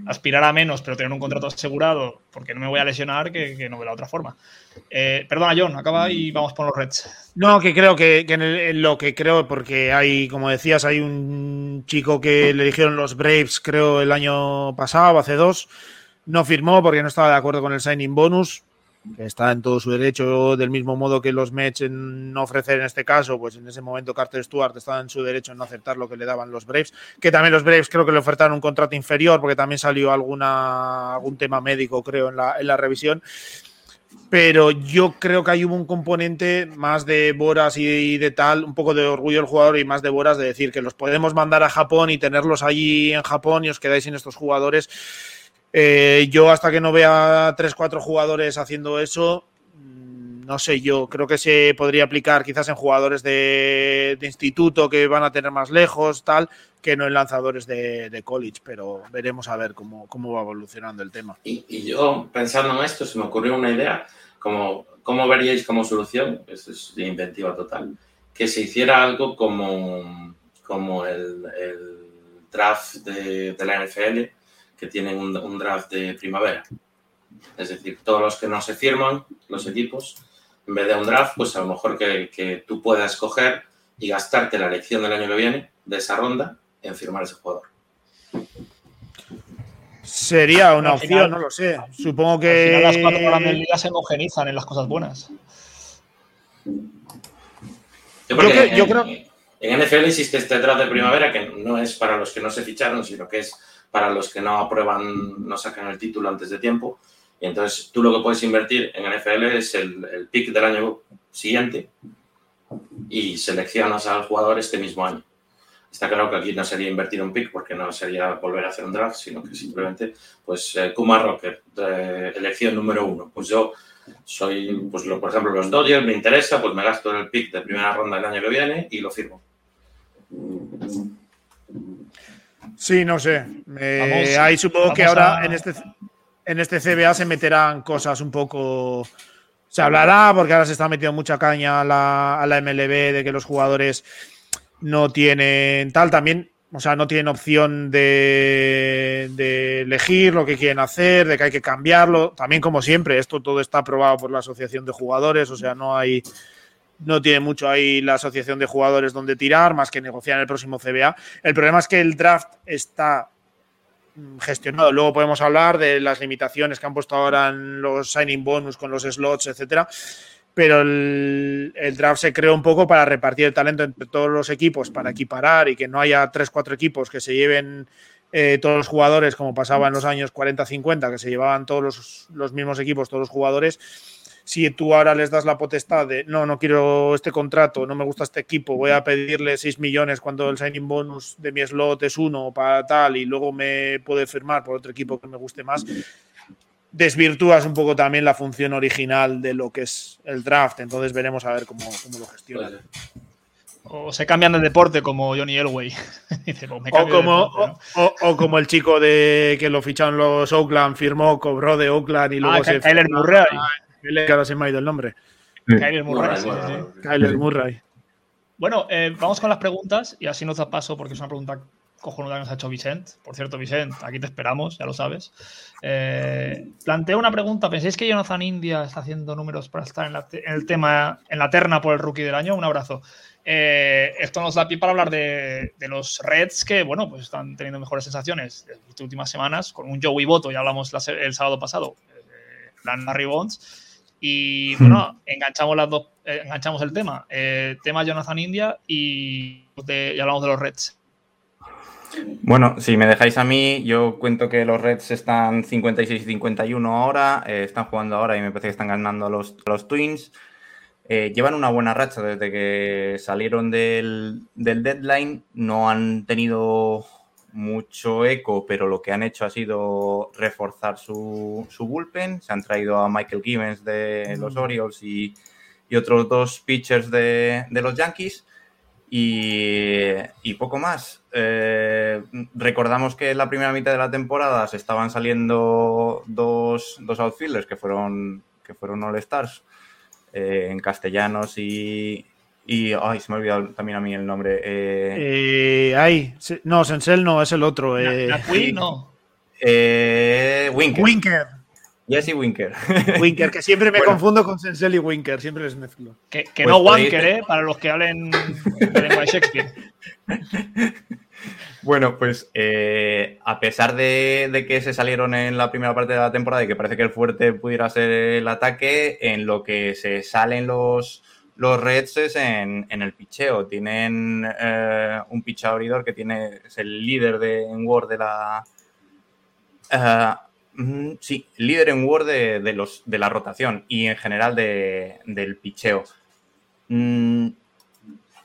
aspirar a menos, pero tener un contrato asegurado, porque no me voy a lesionar, que, que no de la otra forma. Eh, perdona, John, acaba y vamos por los Reds. No, que creo que, que en, lo que creo, porque hay, como decías, hay un chico que le dijeron los Braves, creo, el año pasado, hace dos, no firmó porque no estaba de acuerdo con el signing bonus que está en todo su derecho, del mismo modo que los Mets en no ofrecer en este caso, pues en ese momento Carter Stewart estaba en su derecho en no aceptar lo que le daban los Braves, que también los Braves creo que le ofertaron un contrato inferior porque también salió alguna, algún tema médico, creo, en la, en la revisión. Pero yo creo que hay un componente más de Boras y de tal, un poco de orgullo del jugador y más de Boras de decir que los podemos mandar a Japón y tenerlos allí en Japón y os quedáis sin estos jugadores eh, yo hasta que no vea tres, cuatro jugadores haciendo eso, mm, no sé, yo creo que se podría aplicar quizás en jugadores de, instituto que van a tener más lejos, tal, que no en lanzadores de, college, pero veremos a ver cómo, cómo va evolucionando el tema. Y, yo, pensando en esto, se me ocurrió una idea, como, ¿cómo veríais como solución? Esto es de inventiva total, que se hiciera algo como, como el, draft de la NFL, que tienen un, draft de primavera. Es decir, todos los que no se firman, los equipos, en vez de un draft, pues a lo mejor que, que tú puedas escoger y gastarte la elección del año que viene de esa ronda en firmar ese jugador. Sería una opción, final- no lo sé. Supongo Al final las cuatro grandes que. ligas se homogenizan en las cosas buenas. Yo, creo- yo en, creo- en NFL existe este draft de primavera que no es para los que no se ficharon, sino que es para los que no aprueban, no sacan el título antes de tiempo. Y entonces tú lo que puedes invertir en NFL es el, el pick del año siguiente y seleccionas al jugador este mismo año. Está claro que aquí no sería invertir un pick porque no sería volver a hacer un draft, sino que simplemente, pues, eh, Kuma Rocker, de elección número uno. Pues yo soy, pues, lo- por ejemplo, los Dodgers, me interesa, pues me gasto el pick de primera ronda del año que viene y lo firmo. Sí, no sé. Vamos- ahí supongo que ahora a- en este, en este CBA se meterán cosas un poco. Se hablará, porque ahora se está metiendo mucha caña a la, a la MLB de que los jugadores no tienen tal. También, o sea, no tienen opción de, de elegir lo que quieren hacer, de que hay que cambiarlo. También, como siempre, esto todo está aprobado por la Asociación de Jugadores, o sea, no hay. No tiene mucho ahí la asociación de jugadores donde tirar, más que negociar en el próximo CBA. El problema es que el draft está mm, gestionado. Luego podemos hablar de las limitaciones que han puesto ahora en los signing bonus con los slots, etcétera. Pero el, draft se creó un poco para repartir el talento entre todos los equipos, para equiparar y que no haya tres, cuatro equipos que se lleven eh, todos los jugadores, como pasaba en los años 40-50, que se llevaban todos los, los mismos equipos, todos los jugadores si tú ahora les das la potestad de no, no quiero este contrato, no me gusta este equipo, voy a pedirle 6 millones cuando el signing bonus de mi slot es uno para tal y luego me puede firmar por otro equipo que me guste más, desvirtúas un poco también la función original de lo que es el draft. Entonces veremos a ver cómo, cómo lo gestionan. O se cambian de deporte como Johnny Elway. (laughs) Dice, pues me O como, deporte, o, ¿no? o- o como el chico de que lo ficharon los Oakland, firmó, cobró de Oakland y luego Ah, se. Murray. Que ahora se me ha ido el nombre. Kyler Murray, sí, sí, sí. Kyler Murray. Bueno, eh, vamos con las preguntas y así nos da paso porque es una pregunta cojonuda que nos ha hecho Vicent. Por cierto, Vicent, aquí te esperamos, ya lo sabes. Eh, planteo una pregunta. ¿Pensáis que Jonathan India está haciendo números para estar en, la en el tema, en la terna por el rookie del año? Un abrazo. Eh, esto nos da pie para hablar de, de los Reds que, bueno, pues están teniendo mejores sensaciones en las últimas semanas con un Joey Boto, ya hablamos la el sábado pasado, eh, Larry Bonds. Y bueno, enganchamos las dos, eh, enganchamos el tema. Eh, tema Jonathan India y, de- y hablamos de los Reds. Bueno, si me dejáis a mí, yo cuento que los Reds están 56-51 ahora, eh, están jugando ahora y me parece que están ganando a los, a los Twins. Eh, llevan una buena racha desde que salieron del, del deadline, no han tenido mucho eco, pero lo que han hecho ha sido reforzar su, su bullpen. Se han traído a Michael Gibbons de los Orioles y, y otros dos pitchers de, de los Yankees. Y, y poco más. Eh, recordamos que en la primera mitad de la temporada se estaban saliendo dos, dos outfielders que fueron, que fueron All-Stars eh, en castellanos y, y. Ay, se me ha olvidado también a mí el nombre. eh, Eh, se- no, Sensel no, es el otro. eh, La Queen, no. eh, Winker. Winker. Jesse Winker. (laughs) Winker, que siempre me Bueno. confundo con Sensel y Winker, siempre les mezclo. Que, que Pues no Wanker, ¿eh? Para los que hablen de lengua de Shakespeare. (laughs) Bueno, pues eh, a pesar de, de que se salieron en la primera parte de la temporada y que parece que el fuerte pudiera ser el ataque, en lo que se salen los, los Reds es en, en el picheo. Tienen eh, un pitcher abridor que tiene, es el líder de, en Word de la. eh, mm, sí, líder en Word de, de los, de la rotación y en general de- del picheo. Mm,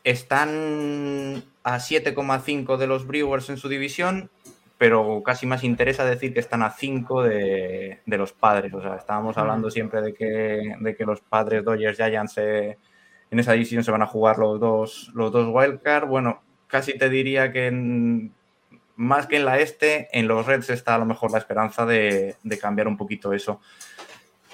están a 7,5 de los Brewers en su división, pero casi más interesa decir que están a 5 de, de los padres. O sea, estábamos hablando siempre de que, de que los padres Dodgers Giants eh, en esa división se van a jugar los dos, los dos wildcard. Bueno, casi te diría que en- más que en la este, en los Reds está a lo mejor la esperanza de, cambiar un poquito eso.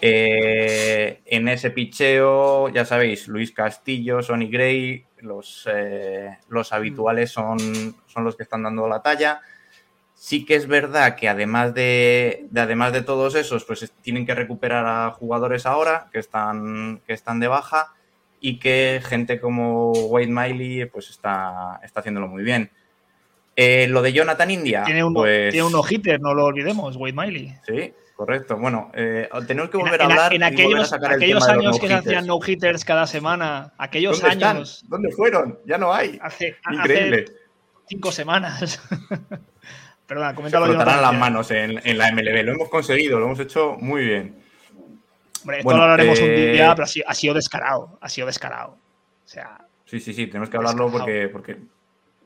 Eh, en ese picheo, ya sabéis, Luis Castillo, Sonny Gray, los, eh, los habituales son, son los que están dando la talla. Sí que es verdad que además de, de, además de todos esos, pues tienen que recuperar a jugadores ahora que están, que están de baja y que gente como Wade Miley pues está, está haciéndolo muy bien. Eh, lo de Jonathan India. Tiene un, pues, tiene un no-hitter, no lo olvidemos, Wade Miley. Sí, correcto. Bueno, eh, tenemos que volver en, a hablar. En, en aquellos, aquellos años que se hacían no-hitters cada semana, aquellos ¿Dónde años. Están? ¿Dónde fueron? Ya no hay. Hace, Increíble. Hace cinco semanas. (laughs) Perdona, coméntalo. Se las manos en, en, la MLB. Lo hemos conseguido, lo hemos hecho muy bien. Hombre, esto bueno, lo hablaremos eh... un día, pero ha sido, descarado. Ha sido descarado. O sea. Sí, sí, sí, tenemos que hablarlo porque, porque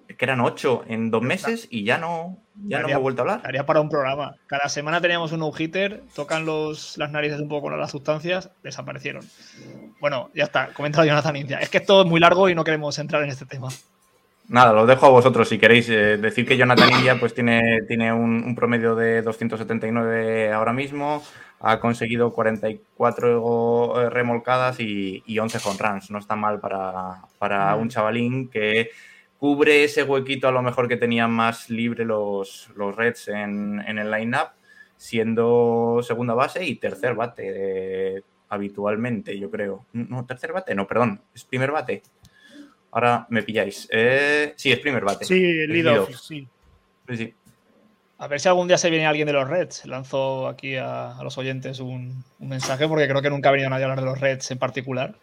es que eran ocho en dos meses y ya no, ya no hemos vuelto a hablar. Haría para un programa. Cada semana teníamos un no-hitter, tocan los, las narices un poco con las sustancias, desaparecieron. Bueno, ya está, comentado Jonathan India. Es que esto es muy largo y no queremos entrar en este tema. Nada, lo dejo a vosotros si queréis. Eh, decir que Jonathan India pues, tiene, tiene un, un, promedio de 279 ahora mismo, ha conseguido 44 remolcadas y, y 11 home runs. No está mal para, para un chavalín que cubre ese huequito a lo mejor que tenían más libre los, los Reds en, en el line-up, siendo segunda base y tercer bate eh, habitualmente, yo creo. No, tercer bate, no, perdón, es primer bate. Ahora me pilláis. Eh, sí, es primer bate. Sí, el lead off, sí. sí. A ver si algún día se viene alguien de los Reds. Lanzo aquí a, a los oyentes un, un, mensaje porque creo que nunca ha venido nadie a hablar de los Reds en particular.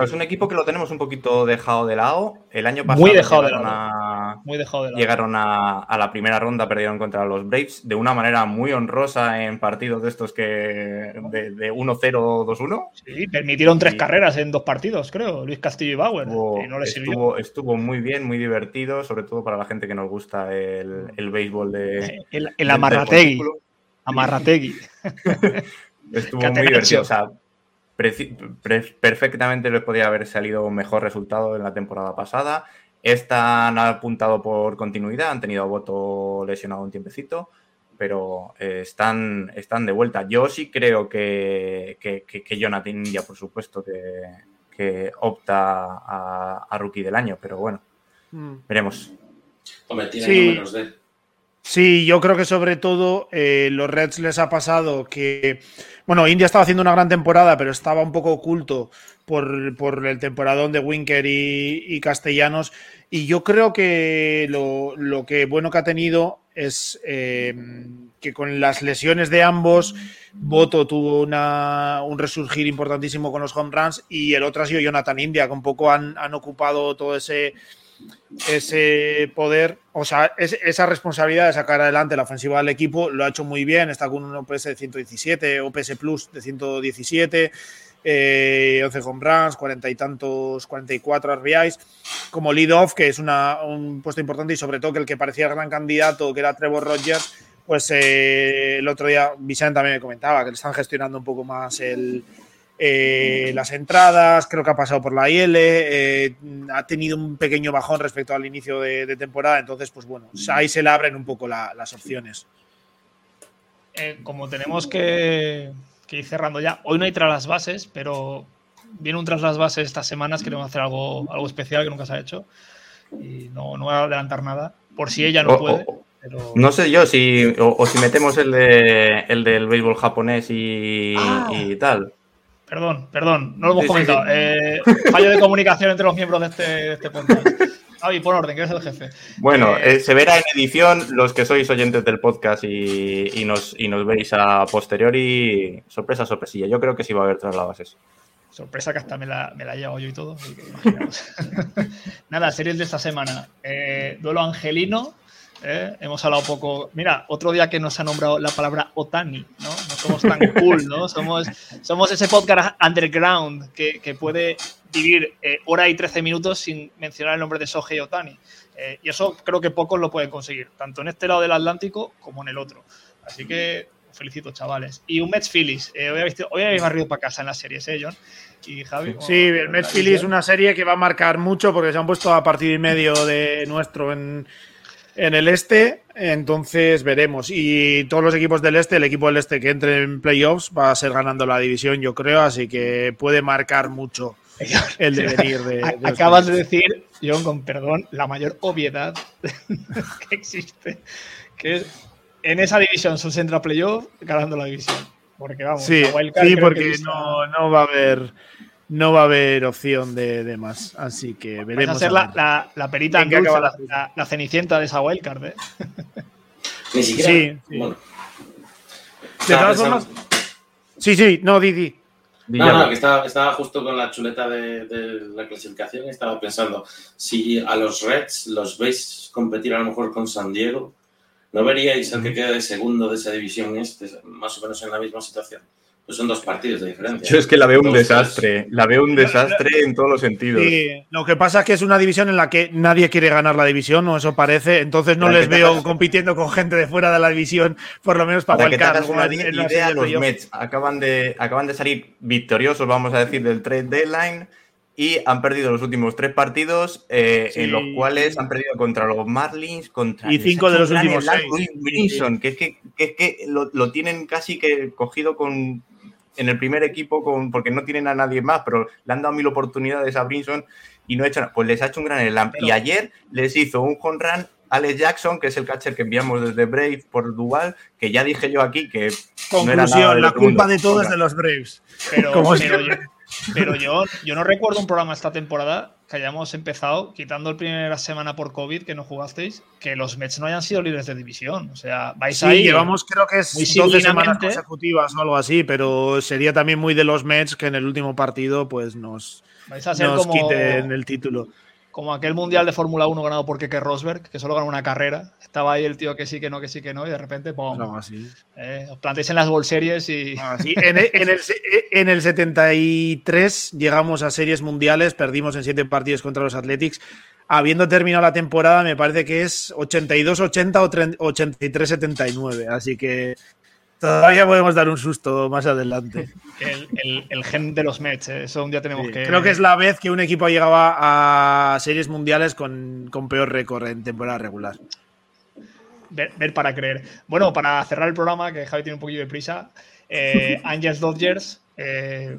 Es un equipo que lo tenemos un poquito dejado de lado. El año pasado Muy dejado de lado. A, Muy dejado de lado. llegaron a, a, la primera ronda, perdieron contra los Braves de una manera muy honrosa en partidos de estos que de, de 1-0, 2-1. Sí, permitieron tres y, carreras en dos partidos, creo. Luis Castillo y Bauer. Estuvo, y no les estuvo, estuvo, muy bien, muy divertido, sobre todo para la gente que nos gusta el, el béisbol de. El, el Amarrategui. Amarrategui. (laughs) estuvo muy divertido. O sea, perfectamente les podía haber salido un mejor resultado en la temporada pasada. Esta han apuntado por continuidad, han tenido voto lesionado un tiempecito, pero eh, están, están de vuelta. Yo sí creo que, que, que, que Jonathan ya, por supuesto, que, que opta a, a, rookie del año, pero bueno, mm. veremos. Hombre, tiene sí. números de. Sí, yo creo que sobre todo eh, los Reds les ha pasado que, bueno, India estaba haciendo una gran temporada, pero estaba un poco oculto por, el temporadón de Winker y, Castellanos. Y yo creo que lo, lo, que bueno que ha tenido es eh, que con las lesiones de ambos, Boto tuvo una, un resurgir importantísimo con los home runs y el otro ha sido Jonathan India, que un poco han, han ocupado todo ese ese poder, o sea, es, esa responsabilidad de sacar adelante la ofensiva del equipo, lo ha hecho muy bien, está con un OPS de 117, OPS Plus de 117, eh, 11 home runs, 40 y tantos, 44 RBIs, como lead-off, que es una, un puesto importante y sobre todo que el que parecía gran candidato, que era Trevor Rogers, pues eh, el otro día Vicente también me comentaba que le están gestionando un poco más el, eh, las entradas, creo que ha pasado por la IL, eh, ha tenido un pequeño bajón respecto al inicio de, temporada, entonces, pues bueno, ahí se le abren un poco la, las opciones. Como tenemos que, que, ir cerrando ya, hoy no hay tras las bases, pero viene un tras las bases estas semanas, queremos hacer algo, algo especial que nunca se ha hecho y no, no voy a adelantar nada, por si ella no puede. Pero... No sé yo si o, o, si metemos el de el del béisbol japonés y, ah. y tal. Perdón, perdón, no lo hemos sí, comentado. Sí, sí. Eh, fallo de comunicación entre los miembros de este, de este podcast. Javi, pon orden, que eres el jefe. Bueno, eh, eh, se verá en edición los que sois oyentes del podcast y, y, nos, y nos veis a posteriori. Sorpresa, sorpresilla. Yo creo que sí va a haber traslados. Sorpresa que hasta me la, me la he llevado yo y todo. (laughs) Nada, series de esta semana. Eh, duelo angelino, ¿eh? Hemos hablado poco. Mira, otro día que nos ha nombrado la palabra Otani, ¿no? No somos tan (laughs) cool, ¿no? Somos, somos ese podcast underground que, que puede vivir eh, hora y 13 minutos sin mencionar el nombre de Sohei Otani. Eh, y eso creo que pocos lo pueden conseguir, tanto en este lado del Atlántico como en el otro. Así que felicito, chavales. Y un Mets Phillies. Eh, hoy, habéis, hoy habéis barrido para casa en las series, ¿eh, John? Y Javi. Sí, el Mets Phillies es una serie que va a marcar mucho porque se han puesto a partir y medio de nuestro en en el este, entonces veremos. Y todos los equipos del este, el equipo del este que entre en playoffs va a ser ganando la división, yo creo, así que puede marcar mucho (laughs) el devenir de. de Acabas de decir, John, con perdón, la mayor obviedad (laughs) que existe, que en esa división se entra playoff ganando la división. Porque vamos, Sí, la sí porque no, no va a haber no va a haber opción de, de más. Así que vais veremos. a ser a la, ver. la, la perita ¿En qué dulce, acaba la, la- cenicienta de esa wildcard, ¿eh? Ni siquiera. Sí, sí. Bueno. De todas formas. Sí, sí, no, Didi. No, no, que estaba, estaba justo con la chuleta de, de la clasificación y estaba pensando, si a los Reds los veis competir a lo mejor con San Diego, ¿no veríais al que queda de segundo de esa división este, más o menos en la misma situación? Pues son dos partidos de diferencia. Yo es que la veo un Dos, desastre. La veo un desastre en todos los sentidos. Sí, lo que pasa es que es una división en la que nadie quiere ganar la división, o eso parece. Entonces no Para les veo hagas- compitiendo con gente de fuera de la división, por lo menos para, Para hagas una en- idea, los. Mets acaban de, acaban de salir victoriosos, vamos a decir, del trade deadline y han perdido los últimos tres partidos, eh, Sí. en los cuales han perdido contra los Marlins, contra Y cinco de los últimos seis. Luis que es que, que, es que lo, lo tienen casi que cogido con en el primer equipo con, porque no tienen a nadie más, pero le han dado mil oportunidades a Brinson y no ha hecho nada. Pues les ha hecho un gran slam. Y ayer les hizo un home run Alex Jackson, que es el catcher que enviamos desde Brave por Duval, que ya dije yo aquí que no era nada Conclusión, la culpa mundo. de todo es Home de los Braves. Pero, yo. Pero yo, yo no recuerdo un programa esta temporada que hayamos empezado, quitando el primera semana por COVID que no jugasteis, que los Mets no hayan sido líderes de división. O sea, vais Sí, ahí. llevamos creo que es muy 12 semanas sibilamente. consecutivas o algo así, pero sería también muy de los Mets que en el último partido pues nos, Vais a ser nos como, quiten el título. Como aquel mundial de Fórmula 1 ganado por Keke Rosberg, que solo ganó una carrera. Estaba ahí el tío que sí, que no, que sí, que no, y de repente, ¡pum! Algo así. Eh, os plantéis en las World Series y. Así, en, el, en el en el 73 llegamos a series mundiales, perdimos en 7 partidos contra los Athletics. Habiendo terminado la temporada, me parece que es 82-80 o 30 83-79. Así que todavía podemos dar un susto más adelante. (laughs) El, el- el gen de los Mets, eh, eso un día tenemos Sí, que. Creo que es la vez que un equipo llegaba a series mundiales con, con peor récord en temporada regular. ver, ver para creer. Bueno, para cerrar el programa, que Javi tiene un poquillo de prisa, eh, (laughs) Angels Dodgers, eh,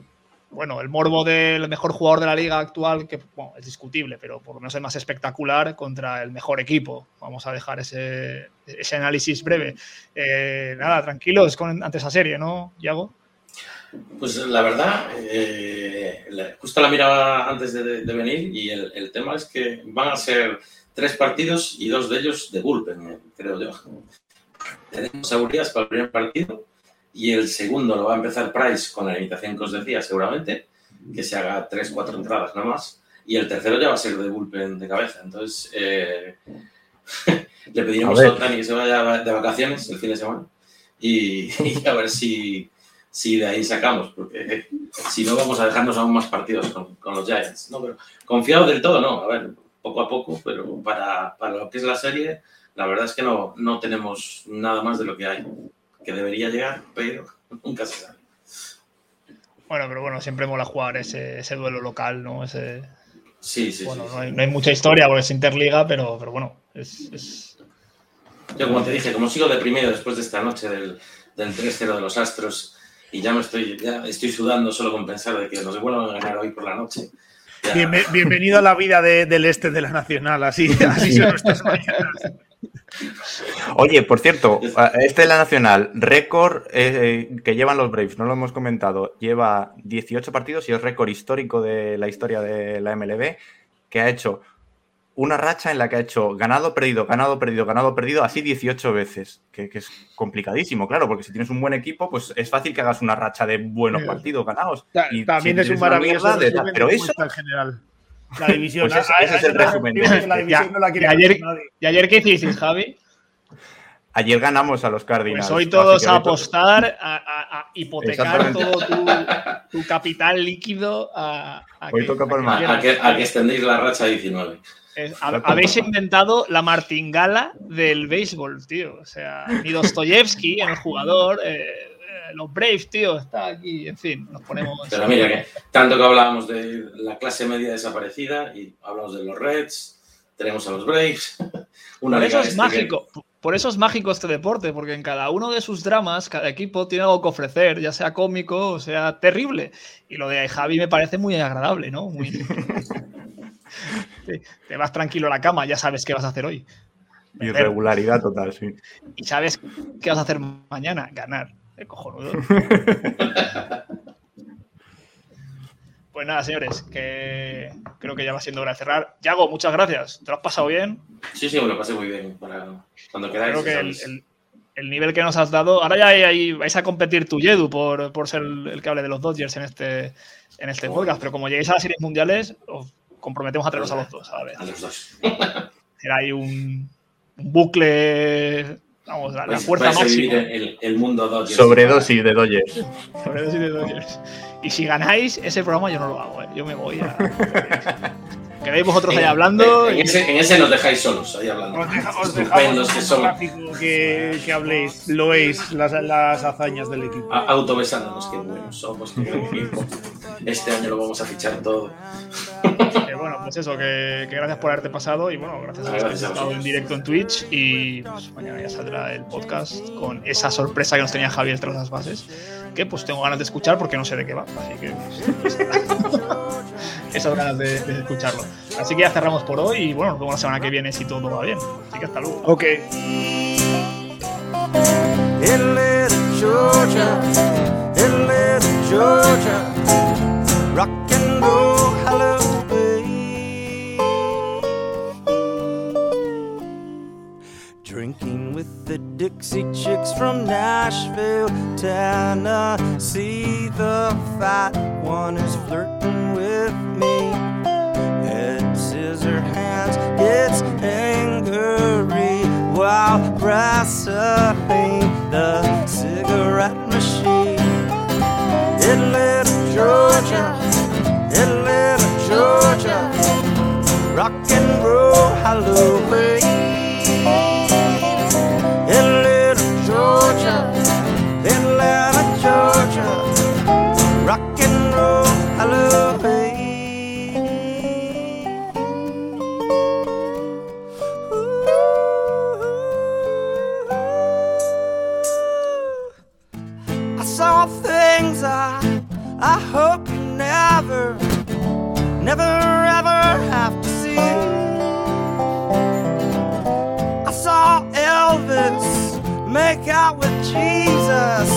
bueno, el morbo del mejor jugador de la liga actual, que es discutible, pero por lo menos el más espectacular contra el mejor equipo. Vamos a dejar ese, análisis breve. Eh, nada, tranquilos con, ante esa serie, ¿no, Yago? Pues la verdad, eh, justo la miraba antes de, venir y el, tema es que van a ser tres partidos y dos de ellos de bullpen, eh, creo yo. Tenemos Urias para el primer partido y el segundo lo va a empezar Price con la limitación que os decía seguramente, que se haga tres, cuatro entradas nada más. Y el tercero ya va a ser de bullpen de cabeza. Entonces, eh, (laughs) le pediremos A a. Otani que se vaya de vacaciones el fin de semana y, (laughs) y a ver si, si de ahí sacamos, porque eh, si no vamos a dejarnos aún más partidos con, con los Giants. No, pero confiado del todo, no. A ver, poco a poco, pero para, para lo que es la serie, la verdad es que no, no tenemos nada más de lo que hay, que debería llegar, pero (laughs) nunca se sabe. Bueno, pero bueno, siempre mola jugar ese, ese duelo local, ¿no? Ese, Sí, sí, bueno, sí, no hay, no hay mucha historia porque es Interliga, pero, pero bueno, es, es- Yo, como te dije, como sigo deprimido después de esta noche del, del 3-0 de los Astros y ya me estoy, ya estoy sudando solo con pensar de que nos vuelvan a ganar hoy por la noche. ya- bienvenido a la vida de- del este de la Nacional, así, así son nuestras mañanas. Oye, por cierto, este de la Nacional, récord eh, que llevan los Braves, no lo hemos comentado, lleva 18 partidos y es récord histórico de la historia de la MLB, que ha hecho una racha en la que ha hecho ganado, perdido, ganado, perdido, ganado, perdido, así 18 veces, que, que es complicadísimo, claro, porque si tienes un buen equipo, pues es fácil que hagas una racha de buenos Sí. partidos ganados. Ta- Y También si es un maravilloso mierda de- pero eso, general. La división. Pues ese- ese es el resumen. La división Ya, no la quiere y ayer- ganar nadie. ¿Y ayer qué hicisteis, Javi? ayer ganamos a los Cardinals. Pues hoy todos a apostar, a, a- a hipotecar todo tu, tu capital líquido a, a Hoy que- toca que a, a que, quieras. a que extendéis la racha a 19. Es- ha- habéis inventado la martingala del béisbol, tío. O sea, ni Dostoyevsky en el jugador, eh, los Braves, tío, está aquí. En fin, nos ponemos. (laughs) Pero mira que tanto que hablábamos de la clase media desaparecida y hablamos de los Reds, tenemos a los Braves. (laughs) Una Por eso es este mágico. Por eso es mágico este deporte, porque en cada uno de sus dramas, cada equipo tiene algo que ofrecer, ya sea cómico o sea terrible. Y lo de Javi me parece muy agradable, ¿no? Muy... (laughs) Sí, te vas tranquilo a la cama, ya sabes qué vas a hacer hoy. Irregularidad total, sí. ¿Y sabes qué vas a hacer mañana? Ganar. El cojonudo. (laughs) pues nada, señores, que creo que ya va siendo hora de cerrar. Yago, muchas gracias. ¿Te lo has pasado bien? Sí, sí, me lo pasé muy bien. Para cuando queráis. Creo que el, el, el, nivel que nos has dado. Ahora ya hay, hay, vais a competir tú, Yedu, por, por ser el, el, que hable de los Dodgers en este, en este oh. podcast. Pero como lleguéis a las series mundiales, os comprometemos a traeros a los dos a la vez. A los dos. Era ahí un, un bucle Vamos, la, la Vais- fuerza máxima. vivir el, el mundo Dodgers. Sobredosis de Dodgers. Sobredosis de Dodgers. Y si ganáis ese programa, yo no lo hago, ¿eh? Yo me voy a. (laughs) Quedáis vosotros ahí En- hablando. En, y- ese, en ese nos dejáis solos, ahí hablando. Os, deja- os dejamos que son. que, que habléis, lo veis, las, las hazañas del equipo. Autobesándonos, qué buenos somos, qué buen equipo. Este año lo vamos a fichar todo. que bueno, pues eso, que, que gracias por haberte pasado y bueno, gracias has a estado en directo en Twitch y pues, mañana ya saldrá el podcast con esa sorpresa que nos tenía Javier tras las bases, que pues tengo ganas de escuchar porque no sé de qué va, así que pues, (laughs) esas ganas de, de escucharlo. Así que ya cerramos por hoy y bueno, nos vemos la semana que viene si todo va bien. Así que hasta luego. Ok. Atlanta, Georgia, Atlanta, Georgia, rock and roll the Dixie Chicks from Nashville, Tennessee. The fat one is flirting with me. Head, scissor hands, gets angry while wrestling the cigarette machine. Atlanta, Georgia, Atlanta, Georgia, rock and roll Halloween. I hope you never, never ever have to see. I saw Elvis make out with Jesus